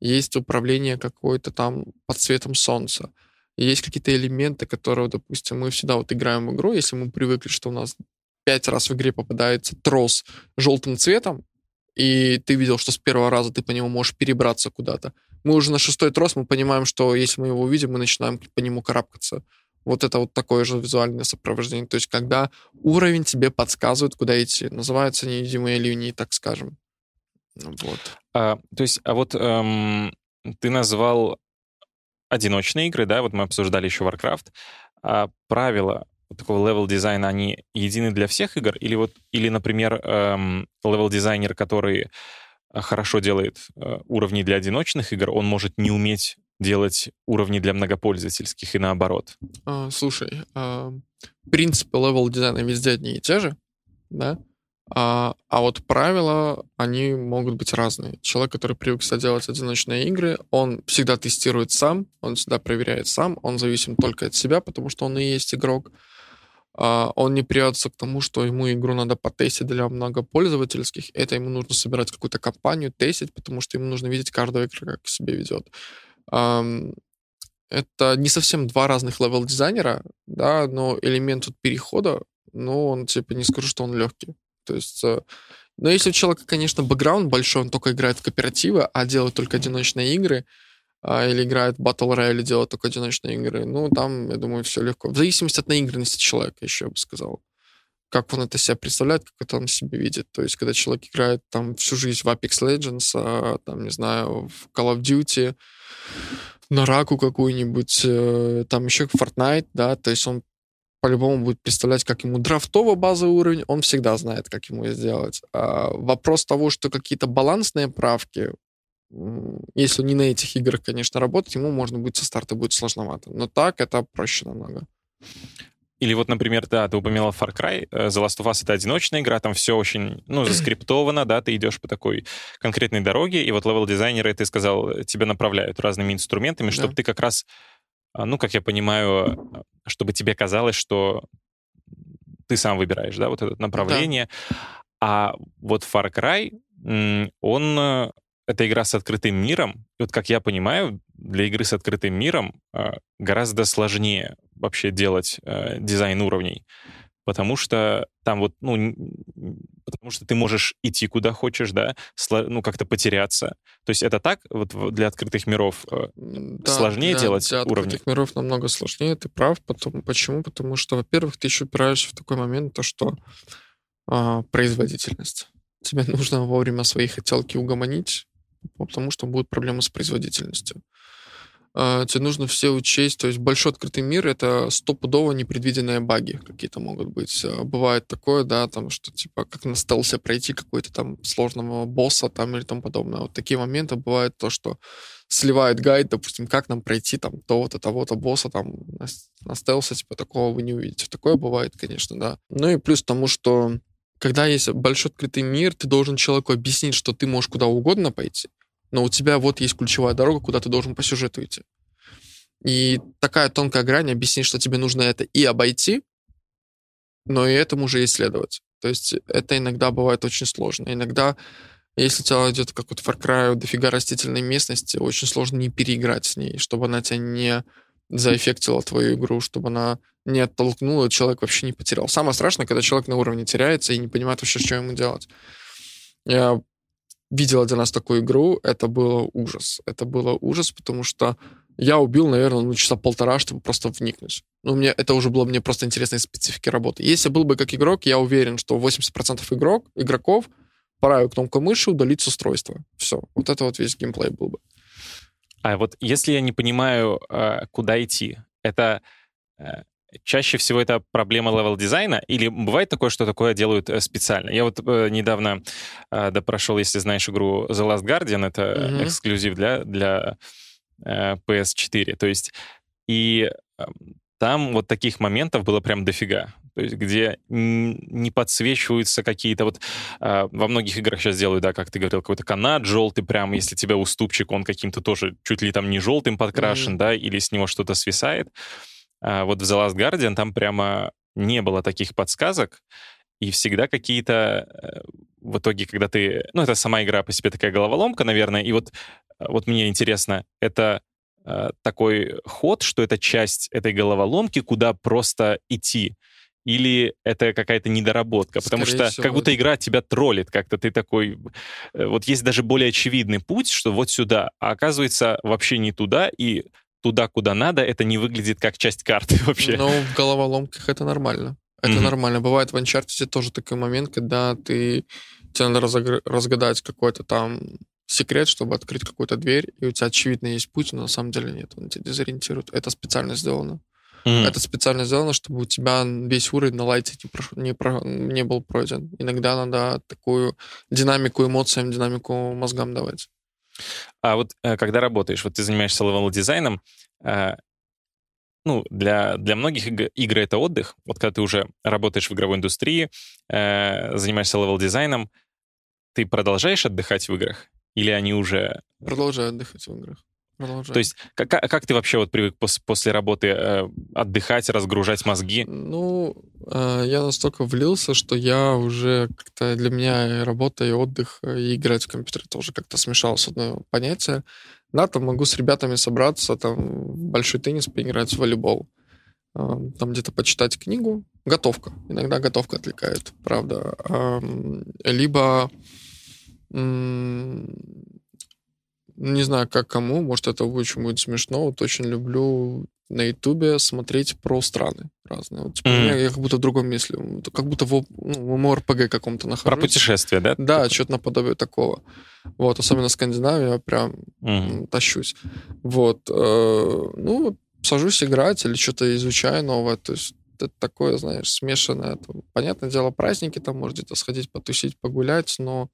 Есть управление какое-то там под цветом солнца. Есть какие-то элементы, которые, допустим, мы всегда вот играем в игру, если мы привыкли, что у нас пять раз в игре попадается трос желтым цветом, и ты видел, что с первого раза ты по нему можешь перебраться куда-то. Мы уже на шестой трос, мы понимаем, что если мы его увидим, мы начинаем по нему карабкаться. Вот это вот такое же визуальное сопровождение. То есть, когда уровень тебе подсказывает, куда идти. Называются невидимые линии, так скажем. Вот. А, то есть, а вот эм, ты назвал одиночные игры, да, вот мы обсуждали еще Warcraft. А правила такого левел дизайна, они едины для всех игр? Или вот, или, например, эм, левел дизайнер, который э, хорошо делает э, уровни для одиночных игр, он может не уметь делать уровни для многопользовательских и наоборот? А, слушай, а, принципы левел дизайна везде одни и те же, да? А, а вот правила, они могут быть разные. Человек, который привык делать одиночные игры, он всегда тестирует сам, он всегда проверяет сам, он зависим только от себя, потому что он и есть игрок. А, он не придется к тому, что ему игру надо потестить для многопользовательских. Это ему нужно собирать какую-то компанию, тестить, потому что ему нужно видеть каждого игрока, как себя ведет. Это не совсем два разных левел дизайнера, да, но элемент вот перехода, ну, он, типа, не скажу, что он легкий. То есть, э, но если у человека, конечно, бэкграунд большой, он только играет в кооперативы, а делает только одиночные игры, или играет Battle Royale, делает только одиночные игры, ну, там, я думаю, все легко. В зависимости от наигранности человека, еще я бы сказал. Как он это себя представляет, как это он себе видит. То есть, когда человек играет там всю жизнь в Apex Legends, а, там, не знаю, в Call of Duty, на раку какую-нибудь, э, там еще Fortnite, да, то есть он по-любому будет представлять, как ему драфтово базовый уровень, он всегда знает, как ему сделать. А вопрос того, что какие-то балансные правки, если не на этих играх, конечно, работать, ему можно будет со старта будет сложновато. Но так это проще намного. Или вот, например, да, ты упоминал Far Cry, э, The Last of Us — это одиночная игра, там все очень, ну, заскриптовано, да, ты идешь по такой конкретной дороге, и вот левел-дизайнеры, ты сказал, тебя направляют разными инструментами, чтобы да. ты как раз а, ну, как я понимаю, чтобы тебе казалось, что ты сам выбираешь, да, вот это направление. Да. А вот Far Cry, он э, это игра с открытым миром. И вот, как я понимаю, для игры с открытым миром э, гораздо сложнее вообще делать э, дизайн уровней потому что там вот, ну, потому что ты можешь идти куда хочешь, да, ну, как-то потеряться. То есть это так вот для открытых миров э, да, сложнее для, делать для уровни? открытых миров намного сложнее, ты прав. Потом, почему? Потому что, во-первых, ты еще упираешься в такой момент, то, что а, производительность. Тебе нужно вовремя свои хотелки угомонить, потому что будут проблемы с производительностью. А, тебе нужно все учесть. То есть большой открытый мир — это стопудово непредвиденные баги какие-то могут быть. А, бывает такое, да, там, что типа как на стелсе пройти какой-то там сложного босса там или тому подобное. Вот такие моменты бывают то, что сливает гайд, допустим, как нам пройти там того-то, того-то босса там на, стелсе, типа такого вы не увидите. Такое бывает, конечно, да. Ну и плюс тому, что когда есть большой открытый мир, ты должен человеку объяснить, что ты можешь куда угодно пойти, но у тебя вот есть ключевая дорога, куда ты должен по сюжету идти. И такая тонкая грань объяснить, что тебе нужно это и обойти, но и этому же исследовать. То есть это иногда бывает очень сложно. Иногда, если у тебя идет как вот Far Cry, дофига растительной местности, очень сложно не переиграть с ней, чтобы она тебя не заэффектила твою игру, чтобы она не оттолкнула, человек вообще не потерял. Самое страшное, когда человек на уровне теряется и не понимает вообще, что ему делать. Я видел один раз такую игру, это было ужас. Это было ужас, потому что я убил, наверное, ну, часа полтора, чтобы просто вникнуть. Ну, мне это уже было мне просто интересной специфики работы. Если был бы как игрок, я уверен, что 80% игрок, игроков правую кнопку мыши удалить с устройства. Все. Вот это вот весь геймплей был бы. А вот если я не понимаю, э, куда идти, это э, чаще всего это проблема левел-дизайна, или бывает такое, что такое делают э, специально? Я вот э, недавно э, допрошел, если знаешь игру The Last Guardian, это mm-hmm. эксклюзив для, для э, PS4, то есть и э, там вот таких моментов было прям дофига. То есть где не подсвечиваются какие-то вот... Э, во многих играх сейчас делают, да, как ты говорил, какой-то канат желтый, прям если тебя уступчик, он каким-то тоже чуть ли там не желтым подкрашен, mm-hmm. да, или с него что-то свисает. А вот в The Last Guardian там прямо не было таких подсказок, и всегда какие-то э, в итоге, когда ты... Ну, это сама игра по себе такая головоломка, наверное, и вот, вот мне интересно, это э, такой ход, что это часть этой головоломки, куда просто идти? Или это какая-то недоработка? Потому Скорее что всего, как будто это- игра тебя троллит как-то. Ты такой... э, Вот есть даже более очевидный путь, что вот сюда, а оказывается вообще не туда, и туда, куда надо, это не выглядит как часть карты вообще. Но в головоломках это нормально. Это Мгм. нормально. Бывает в Uncharted тоже такой момент, когда ты тебе надо разогр- разгадать какой-то там секрет, чтобы открыть какую-то дверь, и у тебя очевидно есть путь, но на самом деле нет, он тебя дезориентирует. Это специально сделано. Мгм. Это специально сделано, чтобы у тебя весь уровень на лайте не, прош- не, про- не был пройден. Иногда надо такую динамику эмоциям, динамику мозгам давать. А вот э, когда работаешь, вот ты занимаешься левел-дизайном, э, ну, для, для многих иг- игры это отдых. Вот когда ты уже работаешь в игровой индустрии, э, занимаешься левел-дизайном, ты продолжаешь отдыхать в играх? Или они уже... Продолжай отдыхать в играх. Продолжай. То есть как, как ты вообще вот привык пос- после работы э, отдыхать, разгружать мозги? Ну, э, я настолько влился, что я уже как-то для меня и работа, и отдых, и играть в компьютер тоже как-то смешалось одно понятие. Да, там могу с ребятами собраться, там в большой теннис поиграть, в волейбол. Э, Там где-то почитать книгу. Готовка. Иногда готовка отвлекает, правда. Ам, Либо не знаю, как кому, может, это очень будет смешно. Вот очень люблю на Ютубе смотреть про страны разные. Вот, типа, Мгм. я, я как будто в другом. Вот Как будто в, ну, в МРПГ каком-то нахожусь. Про путешествия, да? Да, что-то наподобие такого. Вот, особенно Скандинавия, прям м, тащусь. Вот. э, Ну, сажусь играть или что-то изучаю новое. То есть это такое, знаешь, смешанное. Там, Понятное дело, праздники, там может где-то сходить, потусить, погулять, но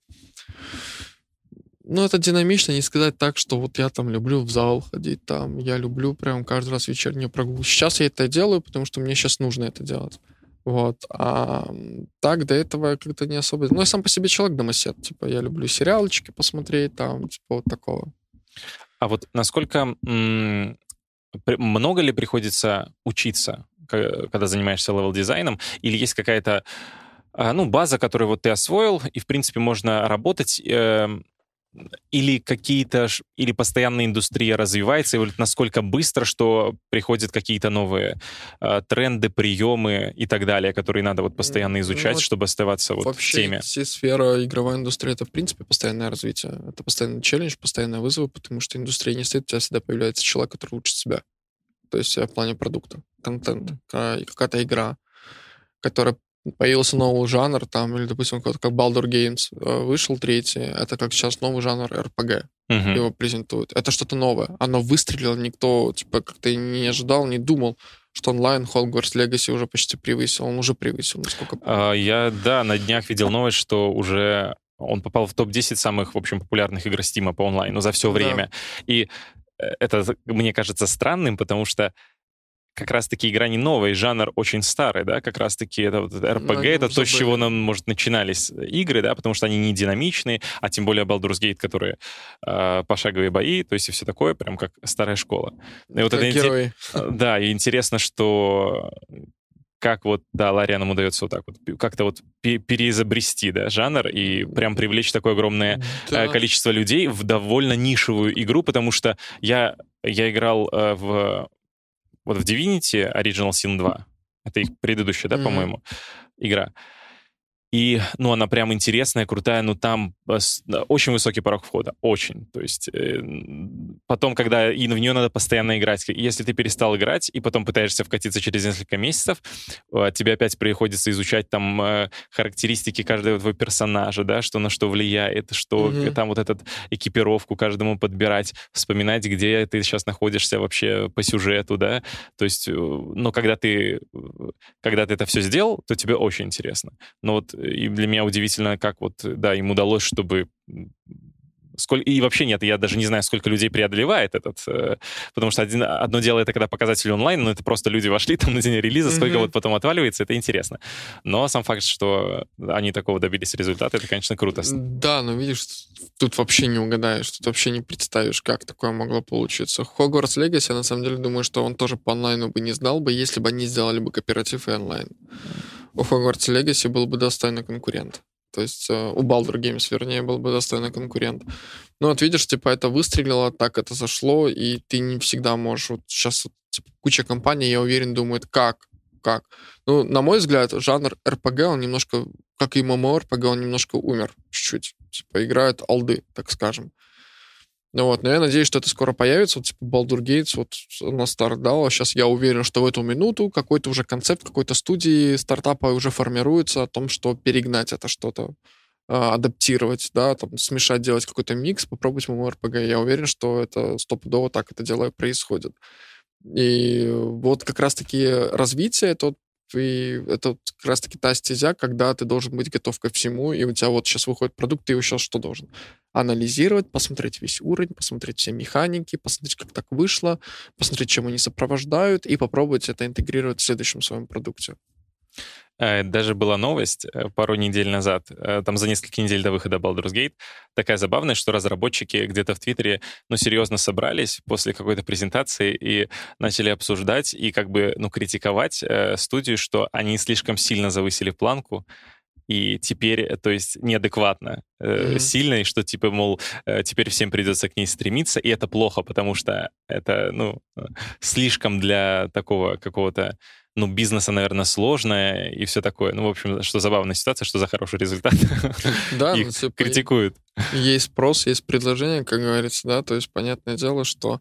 ну, это динамично, не сказать так, что вот я там люблю в зал ходить, там, я люблю прям каждый раз вечернюю прогулку. Сейчас я это делаю, потому что мне сейчас нужно это делать. Вот. А так до этого я как-то не особо... Ну, я сам по себе человек домосед. Типа, я люблю сериалчики посмотреть, там, типа, вот такого. А вот насколько много ли приходится учиться, когда занимаешься левел-дизайном, или есть какая-то ну, база, которую вот ты освоил, и, в принципе, можно работать, эм, или какие-то, или постоянно индустрия развивается, и вот насколько быстро, что приходят какие-то новые а, тренды, приемы и так далее, которые надо вот постоянно Ну, изучать, вот чтобы оставаться вот в Вообще, теме. все сфера игровой индустрии — это, в принципе, постоянное развитие. Это постоянный челлендж, постоянные вызовы, потому что индустрия не стоит, у тебя всегда появляется человек, который лучше себя. То есть э, в плане продукта, контента, какая-то игра, которая появился новый жанр, там, или, допустим, как, Baldur Games э, вышел третий, это как сейчас новый жанр RPG, Мгм. его презентуют. Это что-то новое. Оно выстрелило, никто, типа, как-то не ожидал, не думал, что онлайн Hogwarts Legacy уже почти превысил. Он уже превысил, насколько А, Я, да, на днях видел новость, что уже он попал в топ-10 самых, в общем, популярных игр Стима по онлайну за все Да. время. И э, это, мне кажется, странным, потому что как раз-таки игра не новая, жанр очень старый, да, как раз-таки это вот RPG, нем это то, с чего нам, может, начинались игры, да, потому что они не динамичные, а тем более Baldur's Gate, которые э, пошаговые бои, то есть и все такое, прям как старая школа. И вот как это инте- герой. Э, Да, и интересно, что как вот, да, Ларианам удается вот так вот как-то вот пе- переизобрести, да, жанр и прям привлечь такое огромное э, Да. количество людей в довольно нишевую игру, потому что я, я играл э, в вот в Divinity Original Sin 2. Это их предыдущая, да, Мгм. по-моему, игра. И, ну, она прям интересная, крутая, но там э, очень высокий порог входа, очень. То есть э, потом, когда и в нее надо постоянно играть, если ты перестал играть и потом пытаешься вкатиться через несколько месяцев, э, тебе опять приходится изучать там э, характеристики каждого твоего персонажа, да, что на что влияет, что Мгм. там вот этот экипировку каждому подбирать, вспоминать, где ты сейчас находишься вообще по сюжету, да. То есть, э, но когда ты, когда ты это все сделал, то тебе очень интересно. Но вот и для меня удивительно, как вот, да, им удалось, чтобы м, сколько и вообще нет, я даже не знаю, сколько людей преодолевает этот, э, потому что один, одно дело это когда показатели онлайн, но это просто люди вошли там на день релиза, сколько Мгм. вот потом отваливается, это интересно. Но сам факт, что они такого добились результата, это, конечно, круто. Да, но видишь, тут вообще не угадаешь, тут вообще не представишь, как такое могло получиться. Hogwarts Legacy, я на самом деле думаю, что он тоже по онлайну бы не сдал бы, если бы они сделали бы кооператив и онлайн. У Hogwarts Legacy был бы достойный конкурент. То есть э, у Baldur Games, вернее, был бы достойный конкурент. Ну вот видишь, типа это выстрелило, так это зашло, и ты не всегда можешь... Вот сейчас вот, типа, куча компаний, я уверен, думает, как? Как? Ну, на мой взгляд, жанр RPG, он немножко, как и MMORPG, он немножко умер чуть-чуть. Типа играют алды, так скажем. Ну вот, но я надеюсь, что это скоро появится. Вот, типа, Baldur Gates вот на старт дал. Сейчас я уверен, что в эту минуту какой-то уже концепт какой-то студии стартапа уже формируется о том, что перегнать это что-то, а, адаптировать, да, там, смешать, делать какой-то микс, попробовать MMORPG. Я уверен, что это стопудово так это дело происходит. И вот как раз-таки развитие, это и это как раз-таки та стезя, когда ты должен быть готов ко всему, и у тебя вот сейчас выходит продукт, ты его сейчас что должен? Анализировать, посмотреть весь уровень, посмотреть все механики, посмотреть, как так вышло, посмотреть, чем они сопровождают, и попробовать это интегрировать в следующем своем продукте. Э, даже была новость э, пару недель назад, э, там за несколько недель до выхода Baldur's Gate, такая забавная, что разработчики где-то в Твиттере, ну, серьезно собрались после какой-то презентации и начали обсуждать и как бы, ну, критиковать студию, что они слишком сильно завысили планку, и теперь, то есть, неадекватно э, mm-hmm. сильно, и что, типа, мол, э, теперь всем придется к ней стремиться, и это плохо, потому что это, ну, слишком для такого какого-то ну, бизнеса, наверное, сложное и все такое. Ну, в общем, что забавная ситуация, что за хороший результат. Да, Их ну, критикуют. Есть спрос, есть предложение, как говорится, да, то есть понятное дело, что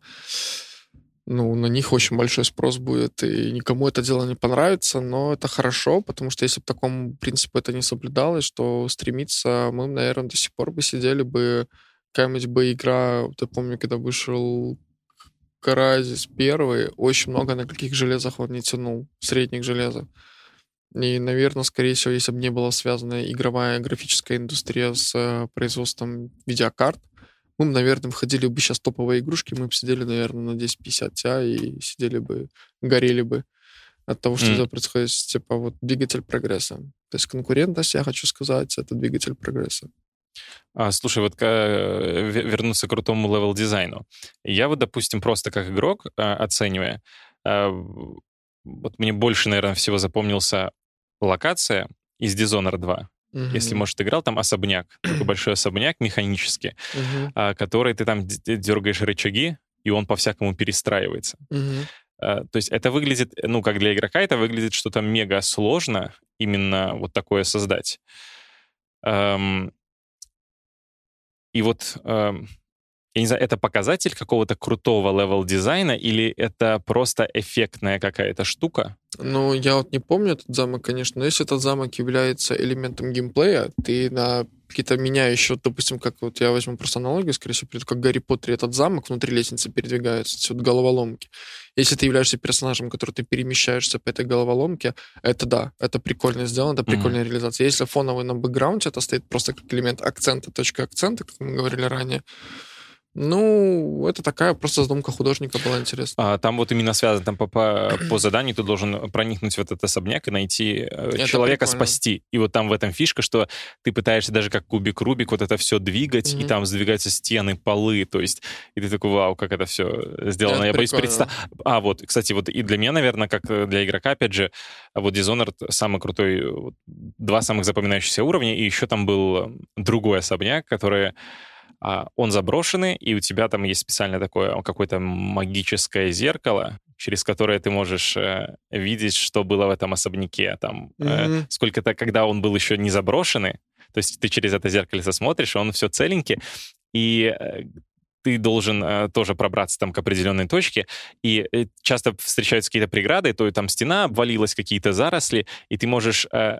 ну, на них очень большой спрос будет, и никому это дело не понравится, но это хорошо, потому что если бы такому принципу это не соблюдалось, что стремиться, мы, наверное, до сих пор бы сидели бы, какая-нибудь бы игра, вот я помню, когда вышел Каразис первый, очень много на каких железах он не тянул, средних железах. И, наверное, скорее всего, если бы не была связана игровая графическая индустрия с э, производством видеокарт, мы бы, наверное, входили бы сейчас топовые игрушки, мы бы сидели, наверное, на 1050 Ti и сидели бы, горели бы от того, что mm. происходит, типа вот двигатель прогресса. То есть конкурентность, я хочу сказать, это двигатель прогресса. А, слушай, вот э, вернуться к крутому левел-дизайну. Я вот, допустим, просто как игрок, а, оценивая, а, вот мне больше, наверное, всего запомнился локация из Dishonored 2. Uh-huh. Если, может, играл, там особняк, такой большой особняк механический, uh-huh. который ты там дергаешь рычаги, и он по-всякому перестраивается. Uh-huh. То есть это выглядит, ну, как для игрока, это выглядит что-то мега сложно именно вот такое создать. И вот, э, я не знаю, это показатель какого-то крутого левел-дизайна или это просто эффектная какая-то штука? Ну, я вот не помню этот замок, конечно, но если этот замок является элементом геймплея, ты на какие-то меняющие, вот, допустим, как вот я возьму просто аналогию, скорее всего, как Гарри Поттер, этот замок внутри лестницы передвигается, эти вот головоломки. Если ты являешься персонажем, который ты перемещаешься по этой головоломке, это да, это прикольно сделано, это прикольная mm-hmm. реализация. Если фоновый на бэкграунде, это стоит просто как элемент акцента, точка акцента, как мы говорили ранее, ну, это такая просто задумка художника была интересна. А, там вот именно связано, там по, по, по заданию ты должен проникнуть в этот особняк и найти э, это человека, прикольно. спасти. И вот там в этом фишка, что ты пытаешься даже как кубик Рубик вот это все двигать, mm-hmm. и там сдвигаются стены, полы, то есть, и ты такой, вау, как это все сделано. Это Я боюсь представить. А, вот, кстати, вот и для меня, наверное, как для игрока, опять же, вот Dishonored самый крутой, два самых запоминающихся уровня, и еще там был другой особняк, который он заброшенный, и у тебя там есть специально такое какое-то магическое зеркало, через которое ты можешь э, видеть, что было в этом особняке, там, mm-hmm. э, сколько-то, когда он был еще не заброшенный, то есть ты через это зеркальце смотришь, он все целенький, и э, ты должен э, тоже пробраться там к определенной точке, и э, часто встречаются какие-то преграды, то там стена обвалилась, какие-то заросли, и ты можешь э,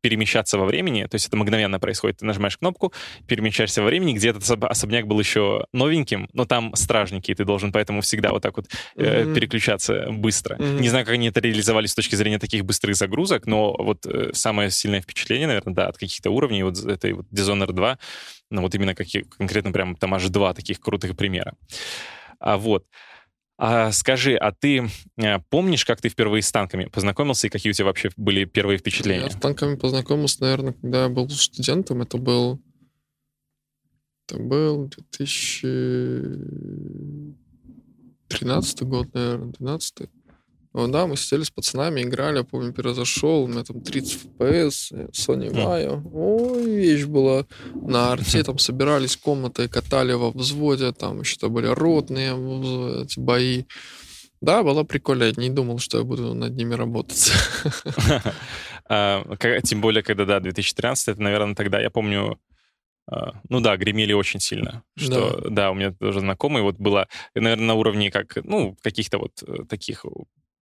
перемещаться во времени, то есть это мгновенно происходит. Ты нажимаешь кнопку, перемещаешься во времени, где этот особняк был еще новеньким, но там стражники, и ты должен поэтому всегда вот так вот э, mm-hmm. переключаться быстро. Mm-hmm. Не знаю, как они это реализовали с точки зрения таких быстрых загрузок, но вот э, самое сильное впечатление, наверное, да, от каких-то уровней, вот этой вот Dishonored 2, ну вот именно какие, конкретно прям там аж два таких крутых примера. А вот. А скажи, а ты э, помнишь, как ты впервые с танками познакомился и какие у тебя вообще были первые впечатления? Я с танками познакомился, наверное, когда я был студентом. Это был... Это был 2013 год, наверное, 12 Ну да, мы сидели с пацанами, играли, я помню, произошел, у меня там 30 FPS, Sony Vaio. Ой, вещь была. На арте там собирались комнаты, катали во взводе, там еще то были ротные эти бои. Да, было прикольно. Я не думал, что я буду над ними работать. А, тем более, когда, да, 2013, это, наверное, тогда, я помню, а, ну да, гремели очень сильно. Что, да. да, у меня тоже знакомый вот было, наверное, на уровне как, ну, каких-то вот э, таких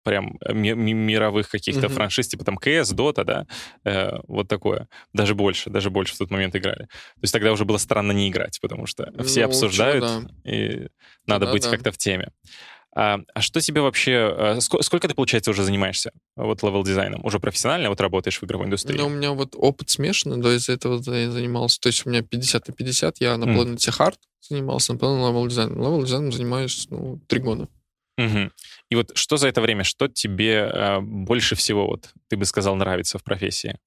прям мировых каких-то mm-hmm. франшиз, типа там КС, Дота, да, э, вот такое. Даже больше, даже больше в тот момент играли. То есть тогда уже было странно не играть, потому что все ну, обсуждают, чего, да. и надо да, быть да. как-то в теме. А, а что тебе вообще... А, сколько, сколько ты, получается, уже занимаешься вот левел-дизайном? Уже профессионально вот работаешь в игровой индустрии? Ну, у меня вот опыт смешанный, до из-за этого я занимался. То есть у меня 50 на 50, я наполовину э, тех-арт занимался, наполовину левел-дизайном. Левел-дизайном занимаюсь, ну, три года. Угу. И вот что за это время, что тебе э, больше всего, вот, ты бы сказал, нравится в профессии?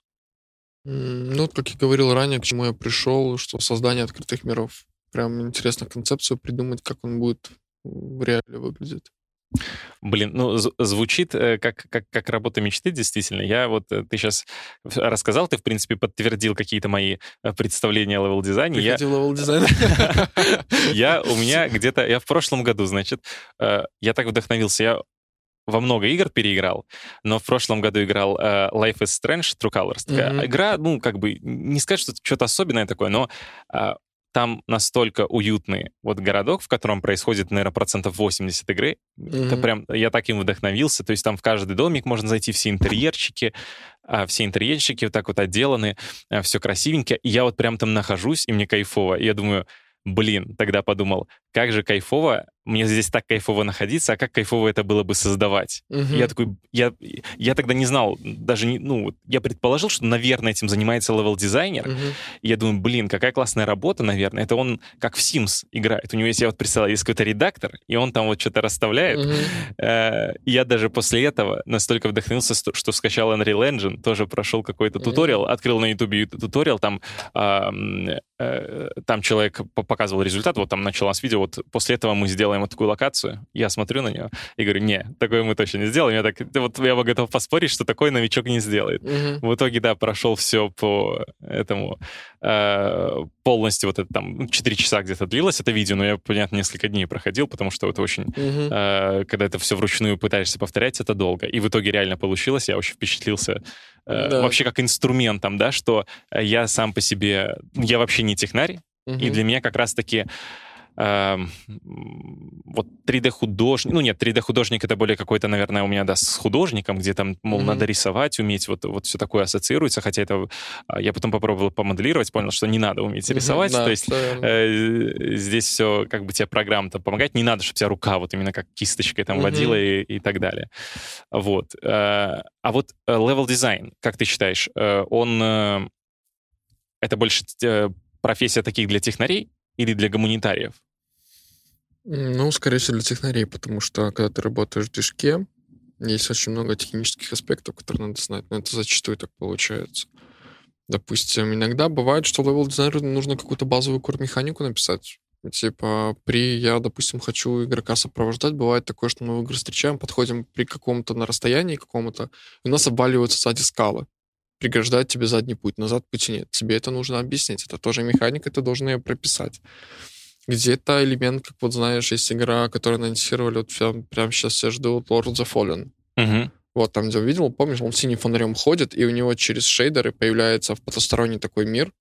Ну, как я говорил ранее, к чему я пришел, что создание открытых миров. Прям интересно концепцию придумать, как он будет в реале выглядит. Блин, ну, звучит э, как, как, как работа мечты, действительно. Я вот, э, ты сейчас рассказал, ты, в принципе, подтвердил какие-то мои э, представления о левел-дизайне. Я... левел-дизайн. Я, у меня где-то, я в прошлом году, значит, я так вдохновился, я во много игр переиграл, но в прошлом году играл э, Life is Strange True Colors. Mm-hmm. Игра, ну, как бы, не сказать, что что-то особенное такое, но э, там настолько уютный вот городок, в котором происходит, наверное, процентов 80 игры. Mm-hmm. Это прям, я так им вдохновился. То есть там в каждый домик можно зайти, все интерьерчики, а, все интерьерчики вот так вот отделаны, а, все красивенько. И я вот прям там нахожусь, и мне кайфово. И я думаю, блин, тогда подумал, как же кайфово мне здесь так кайфово находиться, а как кайфово это было бы создавать. Угу. Я такой, я, я тогда не знал, даже не, ну, я предположил, что, наверное, этим занимается левел-дизайнер. Угу. И я думаю, блин, какая классная работа, наверное. Это он как в Sims играет. У него есть, я вот представляю, есть какой-то редактор, и он там вот что-то расставляет. Угу. Я даже после этого настолько вдохновился, что скачал Unreal Engine, тоже прошел какой-то угу. туториал, открыл на YouTube туториал, там, там человек показывал результат, вот там началось видео, вот после этого мы сделаем делаем вот такую локацию, я смотрю на нее и говорю, не, такое мы точно не сделаем. Я так, вот я бы готов поспорить, что такой новичок не сделает. Угу. В итоге, да, прошел все по этому э, полностью, вот это там 4 часа где-то длилось это видео, но я, понятно, несколько дней проходил, потому что это очень, угу. э, когда это все вручную пытаешься повторять, это долго. И в итоге реально получилось, я очень впечатлился э, да. вообще как инструментом, да, что я сам по себе, я вообще не технарь, угу. и для меня как раз-таки Эм, вот 3D-художник, ну нет, 3D-художник это более какой-то, наверное, у меня, да, с художником, где там, мол, mm-hmm. надо рисовать, уметь, вот, вот все такое ассоциируется, хотя это, а, я потом попробовал помоделировать, понял, что не надо уметь mm-hmm, рисовать, да, то есть э, здесь все, как бы тебе программа-то помогает, не надо, чтобы тебя рука вот именно как кисточкой там mm-hmm. водила и, и так далее. Вот. Э, а вот э, level design, как ты считаешь, э, он, э, это больше э, профессия таких для технарей или для гуманитариев? Ну, скорее всего, для технарей, потому что когда ты работаешь в движке, есть очень много технических аспектов, которые надо знать, но это зачастую так получается. Допустим, иногда бывает, что левел-дизайнеру нужно какую-то базовую core-механику написать. Типа, при я, допустим, хочу игрока сопровождать, бывает такое, что мы в игры встречаем, подходим при каком-то на расстоянии какому-то, и у нас обваливаются сзади скалы. Преграждает тебе задний путь, назад пути нет. Тебе это нужно объяснить. Это тоже механика, ты должен ее прописать где-то элемент, как вот знаешь, есть игра, которую анонсировали, вот прям, прям сейчас все ждут, Lord of the Fallen. Угу. Вот там, где увидел, помнишь, он синим фонарем ходит, и у него через шейдеры появляется в потусторонний такой мир.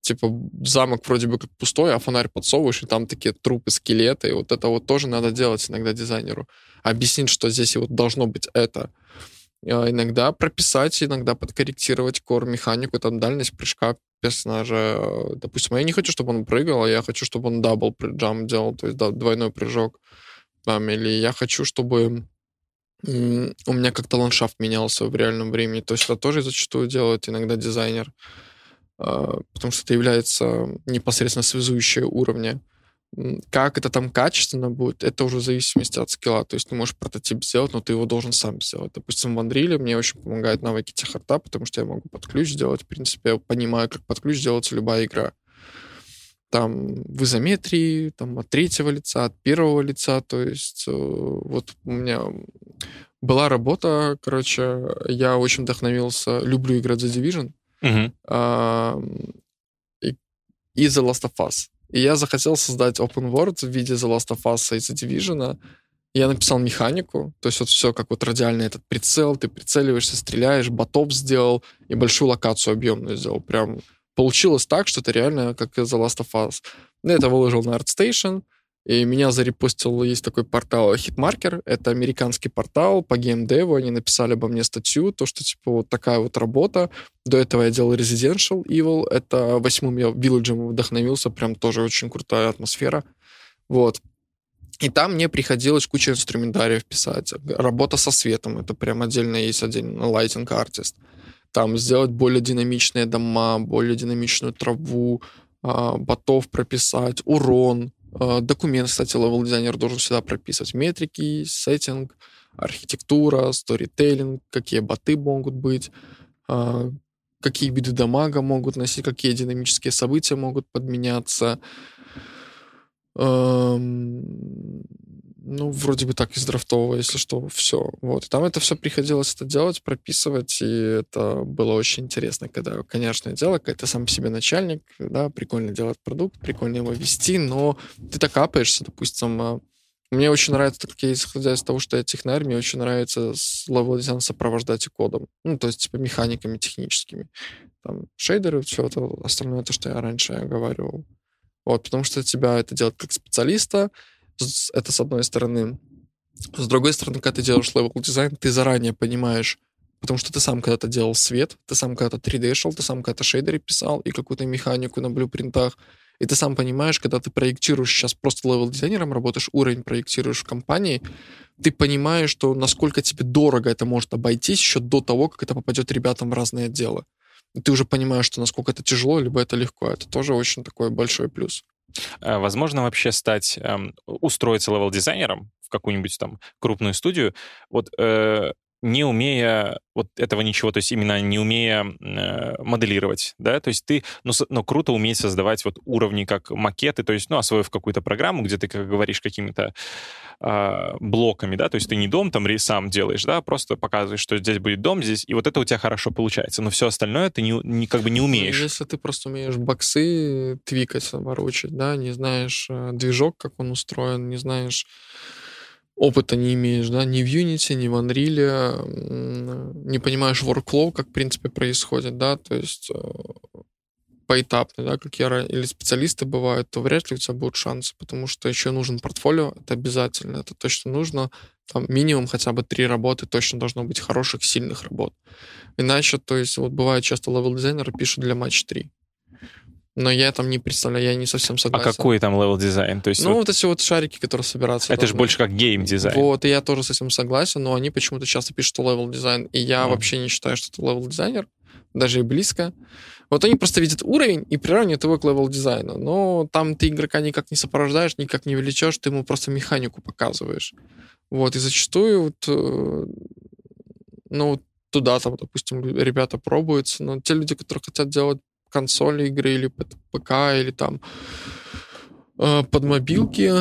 Типа замок вроде бы как пустой, а фонарь подсовываешь, и там такие трупы, скелеты. И вот это вот тоже надо делать иногда дизайнеру. Объяснить, что здесь вот должно быть это. А иногда прописать, иногда подкорректировать core-механику, там дальность прыжка персонажа. Допустим, я не хочу, чтобы он прыгал, а я хочу, чтобы он double jump делал, то есть двойной прыжок. Там, или я хочу, чтобы у меня как-то ландшафт менялся в реальном времени. То есть это тоже зачастую делает иногда дизайнер, а, потому что это является непосредственно связующей уровня. Как это там качественно будет, это уже в зависимости от скилла. То есть ты можешь прототип сделать, но ты его должен сам сделать. Допустим, в Unreal мне очень помогают навыки техарта, потому что я могу под ключ сделать. В принципе, я понимаю, как под ключ делается любая игра. там в изометрии, там от третьего лица, от первого лица, то есть э, вот у меня была работа, короче, я очень вдохновился, люблю играть за Division, а, и, и The Last of Us. И я захотел создать open world в виде The Last of Us и The Division. Я написал механику, то есть вот все как вот радиальный этот прицел, ты прицеливаешься, стреляешь, ботоп сделал и большую локацию объемную сделал. Прям получилось так, что это реально как The Last of Us. Я это выложил на ArtStation, и меня зарепостил, есть такой портал Hitmarker, это американский портал по геймдеву, они написали обо мне статью, то, что, типа, вот такая вот работа. До этого я делал Residential Evil, это восьмым я Village вдохновился, прям тоже очень крутая атмосфера. Вот. И там мне приходилось куча инструментариев писать. Работа со светом, это прям отдельно есть один lighting артист. Там сделать более динамичные дома, более динамичную траву, а, ботов прописать, урон, документ, кстати, левел-дизайнер должен всегда прописывать метрики, сеттинг, архитектура, сторителлинг, какие боты могут быть, а, какие виды дамага могут носить, какие динамические события могут подменяться. Ну, вроде бы так из драфтового, если что, все. Вот. И там это все приходилось это делать, прописывать, и это было очень интересно, когда, конечно, дело, когда ты сам себе начальник, да, прикольно делать продукт, прикольно его вести, но ты так капаешься, допустим, а, мне очень нравится, так как я исходя из того, что я технарь, мне очень нравится с level дизайн сопровождать и кодом. Ну, то есть, типа, механиками техническими. Там, шейдеры, все это остальное, то, что я раньше говорил. Вот, потому что тебя это делает как специалиста, это с одной стороны. С другой стороны, когда ты делаешь level дизайн, ты заранее понимаешь, потому что ты сам когда-то делал свет, ты сам когда-то 3D шел, ты сам когда-то шейдеры писал и какую-то механику на блюпринтах, и ты сам понимаешь, когда ты проектируешь сейчас просто level дизайнером, работаешь, уровень проектируешь в компании, ты понимаешь, что насколько тебе дорого это может обойтись еще до того, как это попадет ребятам в разные отделы. И ты уже понимаешь, что насколько это тяжело, либо это легко. Это тоже очень такой большой плюс. А Возможно вообще стать, эм, устроиться левел-дизайнером в какую-нибудь там крупную студию, вот э, не умея вот этого ничего, то есть именно не умея э, моделировать, да, то есть ты, ну, с- но круто уметь создавать вот уровни как макеты, то есть, ну, освоив какую-то программу, где ты, как говоришь, какими-то а, блоками, да, то есть ты не дом там сам делаешь, да, просто показываешь, что здесь будет дом, здесь, и вот это у тебя хорошо получается, но все остальное ты не, не как бы не умеешь. Если ты просто умеешь боксы твикать, ворочать, да, не знаешь э, движок, как он устроен, не знаешь опыта не имеешь, да, ни в Unity, ни в Unreal, не понимаешь workflow, как в принципе происходит, да, то есть э, поэтапно, да, как я или специалисты бывают, то вряд ли у тебя будут шансы, потому что еще нужен портфолио, это обязательно, это точно нужно, там минимум хотя бы три работы точно должно быть хороших, сильных работ. Иначе, то есть, вот бывает часто левел-дизайнеры пишут для матч 3. Но я там не представляю, я не совсем А согласен. какой там левел дизайн? То есть Ну, вот вот эти вот шарики, которые собираться. это же больше как гейм-дизайн. Вот, и я тоже с этим согласен, но они почему-то часто пишут, что левел дизайн, и я Мгм. вообще не считаю, что это левел дизайнер, даже и близко. Вот они просто видят уровень и приравнивают его к левел дизайну. Но там ты игрока никак не сопровождаешь, никак не влечешь, ты ему просто механику показываешь. Вот, и зачастую вот, э, ну, туда там, допустим, ребята пробуются, но те люди, которые хотят делать консоли игры или под ПК, или там э, под мобилки,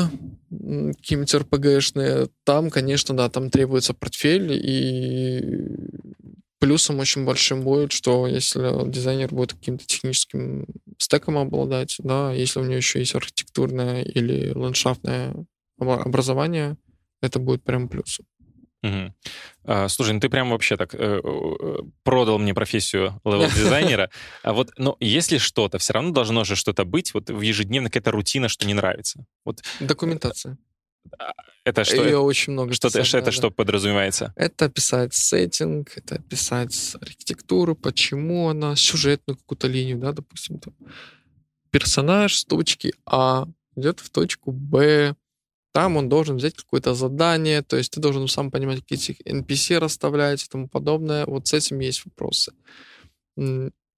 какие-нибудь РПГшные, там, конечно, да, там требуется портфель, и плюсом очень большим будет, что если дизайнер будет каким-то техническим стеком обладать, да, если у него еще есть архитектурное или ландшафтное образование, это будет прям плюсом. Мгм. А, слушай, ну ты прям вообще так э, э, продал мне профессию левел-дизайнера. А вот, ну, если что-то, все равно должно же что-то быть, вот в ежедневной какая-то рутина, что не нравится. Вот Документация. это что? Ее очень много. что писать это надо. что подразумевается? Это писать сеттинг, это писать архитектуру, почему она, сюжетную какую-то линию, да, допустим, там, персонаж с точки А идет в точку Б, там он должен взять какое-то задание, то есть ты должен сам понимать, какие NPC расставлять и тому подобное. Вот с этим есть вопросы.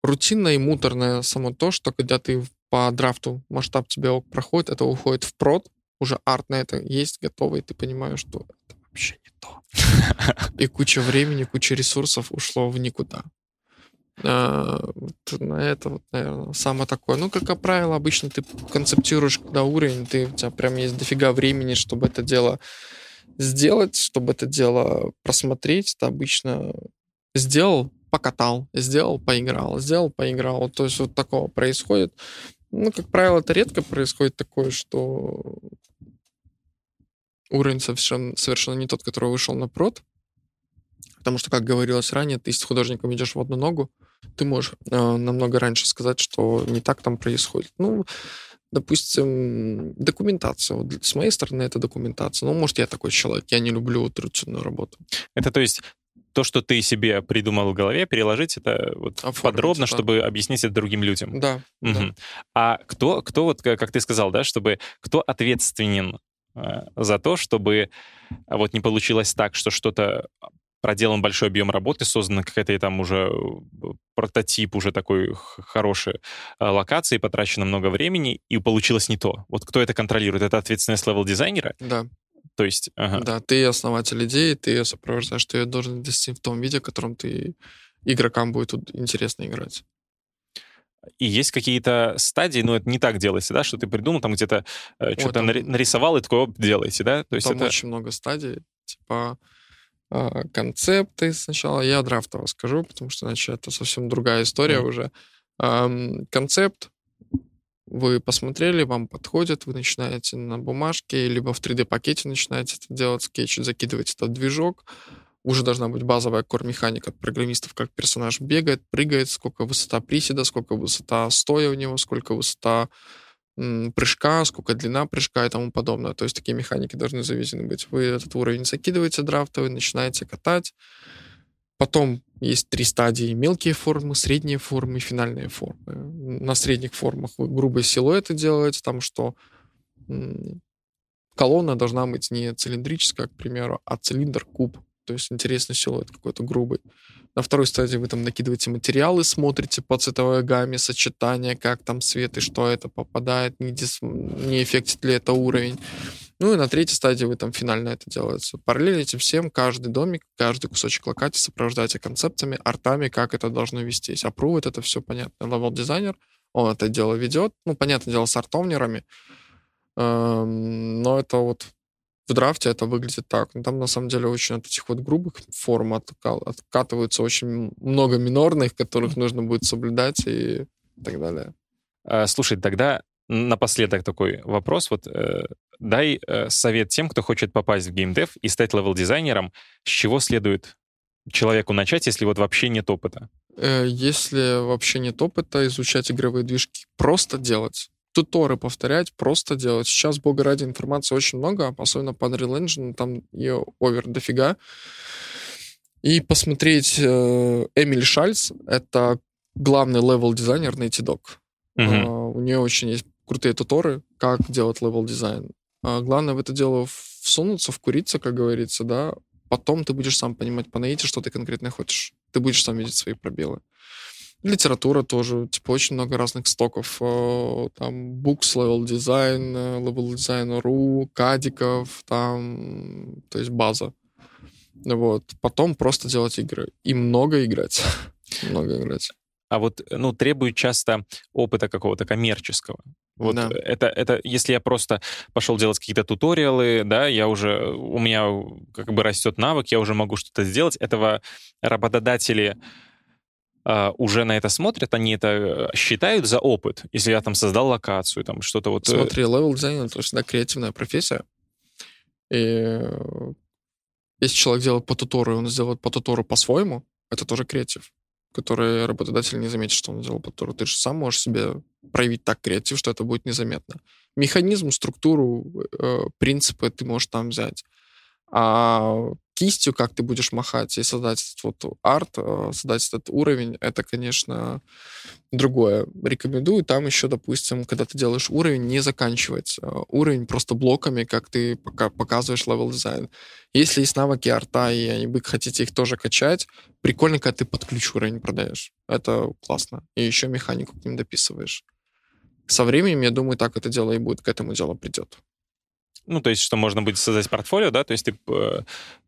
Рутинное и муторное само то, что когда ты по драфту масштаб тебе ок проходит, это уходит в прод, уже арт на это есть, готовый, ты понимаешь, что это вообще не то. И куча времени, куча ресурсов ушло в никуда. А, это вот, наверное, самое такое. Ну, как правило, обычно ты концептируешь, когда уровень, ты, у тебя прям есть дофига времени, чтобы это дело сделать, чтобы это дело просмотреть. Ты обычно сделал, покатал, сделал, поиграл, сделал, поиграл. То есть вот такого происходит. Ну, как правило, это редко происходит такое, что уровень совершенно, совершенно не тот, который вышел на прод. Потому что, как говорилось ранее, ты с художником идешь в одну ногу, ты можешь э, намного раньше сказать, что не так там происходит. Ну, допустим, документация. Вот с моей стороны это документация. Ну, может, я такой человек, я не люблю рутинную работу. Это то есть то, что ты себе придумал в голове, переложить это вот Оформить, подробно, да. чтобы объяснить это другим людям. Да, угу. да. А кто, кто вот, как ты сказал, да, чтобы кто ответственен э, за то, чтобы вот не получилось так, что что-то проделан большой объем работы, создана какая-то там уже э, прототип уже такой хорошей э, локации, потрачено много времени, и получилось не то. Вот кто это контролирует? Это ответственность левел-дизайнера? Да. То есть... Ага. Да, ты основатель идеи, ты ее сопровождаешь, ты ее должен довести в том виде, в котором ты игрокам будет интересно играть. И есть какие-то стадии, но это не так делается, да, что ты придумал, там где-то э, что-то там... нарисовал, и такое, оп, делаете, да? То есть там это... очень много стадий, типа концепты сначала. Я драфтово скажу, потому что иначе это совсем другая история mm. уже. Концепт, вы посмотрели, вам подходит, вы начинаете на бумажке, либо в 3D-пакете начинаете это делать, скетч, закидываете этот движок, уже должна быть базовая кор-механика от программистов, как персонаж бегает, прыгает, сколько высота приседа, сколько высота стоя у него, сколько высота прыжка, сколько длина прыжка и тому подобное. То есть такие механики должны завезены быть. Вы этот уровень закидываете драфтовый, начинаете катать. Потом есть три стадии. Мелкие формы, средние формы и финальные формы. На средних формах вы грубые силуэты делаете, там что колонна должна быть не цилиндрическая, к примеру, а цилиндр-куб. То есть интересный силуэт какой-то грубый. На второй стадии вы там накидываете материалы, смотрите по цветовой гамме, сочетание, как там свет и что это попадает, не, дис... не эффектит ли это уровень. Ну и на третьей стадии вы там финально это делаете. Параллельно этим всем каждый домик, каждый кусочек локати сопровождаете концепциями, артами, как это должно вестись. Апрувит это все понятно. Level дизайнер, он это дело ведет. Ну, понятное дело, с артовнерами. Эм, но это вот в драфте это выглядит так. Но там, на самом деле, очень от этих вот грубых форм откатываются очень много минорных, которых нужно будет соблюдать и так далее. А, слушай, тогда напоследок такой вопрос. Вот э, дай э, совет тем, кто хочет попасть в геймдев и стать левел-дизайнером. С чего следует человеку начать, если вот вообще нет опыта? Э, если вообще нет опыта, изучать игровые движки, просто делать. Туторы повторять, просто делать. Сейчас, бога ради, информации очень много, особенно по Unreal Engine, там ее over дофига. И посмотреть э, Эмили Шатц, это главный левел-дизайнер Naughty Dog. Uh-huh. Uh, у нее очень есть крутые туторы, как делать левел дизайн. А главное в это дело всунуться, вкуриться, как говорится, да. Потом ты будешь сам понимать по наитию, что ты конкретно хочешь. Ты будешь сам видеть свои пробелы. Литература тоже, типа, очень много разных стоков. Э, там, Books, Level Design, э, Level Design.ru, кадиков, там, то есть база. Вот. Потом просто делать игры. И много играть. много играть а вот, ну, требует часто опыта какого-то коммерческого. Вот да. это, это, если я просто пошел делать какие-то туториалы, да, я уже, у меня как бы растет навык, я уже могу что-то сделать, этого работодатели э, уже на это смотрят, они это э, считают за опыт, если я там создал локацию, там что-то вот... Э, Смотри, level дизайн — это всегда креативная профессия. И если человек делает по тутору, он сделает по тутору по-своему, это тоже креатив который работодатель не заметит, что он сделал по тутору. Ты же сам можешь себе проявить так креатив, что это будет незаметно. Механизм, структуру, э, принципы ты можешь там взять. А кистью, как ты будешь махать и создать этот вот арт, э, создать этот уровень, это, конечно, другое. Рекомендую там еще, допустим, когда ты делаешь уровень, не заканчивать э, уровень просто блоками, как ты пока показываешь level дизайн. Если есть навыки арта, и вы хотите их тоже качать, прикольно, когда ты под ключ уровень продаешь. Это классно. И еще механику к ним дописываешь. Со временем, я думаю, так это дело и будет, к этому делу придет. Ну, то есть, что можно будет создать портфолио, да, то есть ты э,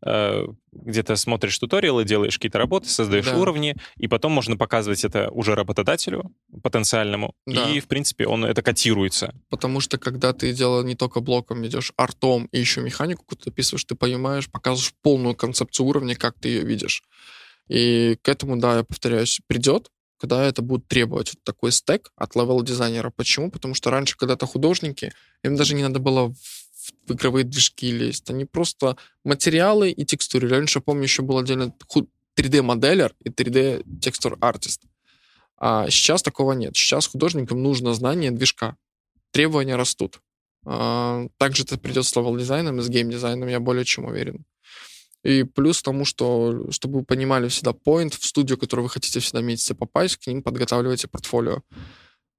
э, где-то смотришь туториалы, делаешь какие-то работы, создаешь Да. уровни, и потом можно показывать это уже работодателю потенциальному, Да. и, в принципе, он это котируется. Потому что когда ты дело не только блоком ведешь, артом и еще механику какую-то описываешь, ты понимаешь, показываешь полную концепцию уровня, как ты ее видишь. И к этому, да, я повторяюсь, придет, когда это будет требовать вот такой стек от левел-дизайнера. Почему? Потому что раньше когда-то художники, им даже не надо было игровые движки лезть. Они просто материалы и текстуры. Раньше, помню, еще был отдельно ху- 3D-моделер и 3D-текстур-артист. А сейчас такого нет. Сейчас художникам нужно знание движка. Требования растут. А, Также это придет с level -дизайном и с game -дизайном, я более чем уверен. И плюс тому, что, чтобы вы понимали всегда point в студию, которую вы хотите всегда месяце попасть, к ним подготавливайте портфолио.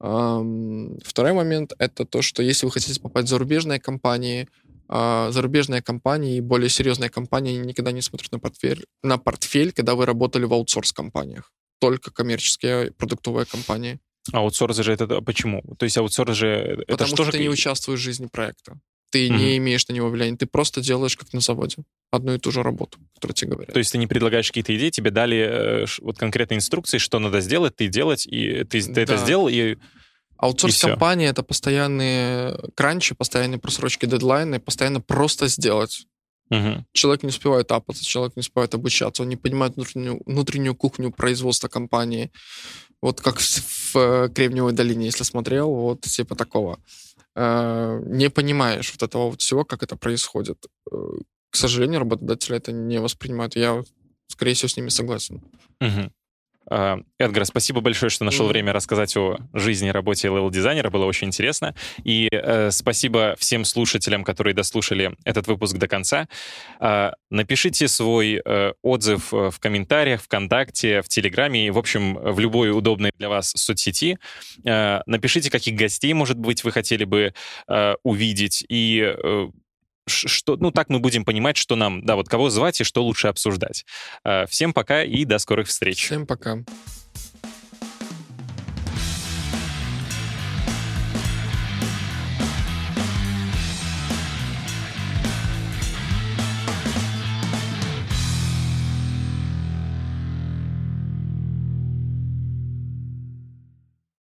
Второй момент — это то, что если вы хотите попасть в зарубежные компании, а, зарубежные компании и более серьезные компании никогда не смотрят на портфель, на портфель, когда вы работали в аутсорс-компаниях. Только коммерческие продуктовые компании. Аутсорс же это почему? То есть аутсорс же это Потому что что ты не участвуешь в жизни проекта. Ты Мгм. не имеешь на него влияния. Ты просто делаешь, как на заводе, одну и ту же работу, которую тебе говорят. То есть ты не предлагаешь какие-то идеи, тебе дали э, вот конкретные инструкции, что надо сделать, ты делать, и ты, ты это Да. сделал, и Аутсорс-компания — это постоянные кранчи, постоянные просрочки дедлайны, постоянно просто сделать. Мгм. Человек не успевает апаться, человек не успевает обучаться, он не понимает внутреннюю, внутреннюю кухню производства компании. Вот как в, в, э, Кремниевой долине, если смотрел, вот типа такого. Э, не понимаешь вот этого вот всего, как это происходит. Э, к сожалению, работодатели это не воспринимают. Я, скорее всего, с ними согласен. Мгм. А, Эдгар, спасибо большое, что нашел время рассказать о жизни и работе левел-дизайнера. Было очень интересно. И э, спасибо всем слушателям, которые дослушали этот выпуск до конца. А, напишите свой э, отзыв э, в комментариях, ВКонтакте, в Телеграме, и, в общем, в любой удобной для вас соцсети. Э, напишите, каких гостей, может быть, вы хотели бы э, увидеть. И э, что, ну, так мы будем понимать, что нам, да, вот кого звать и что лучше обсуждать. Э, Всем пока и до скорых встреч. Всем пока.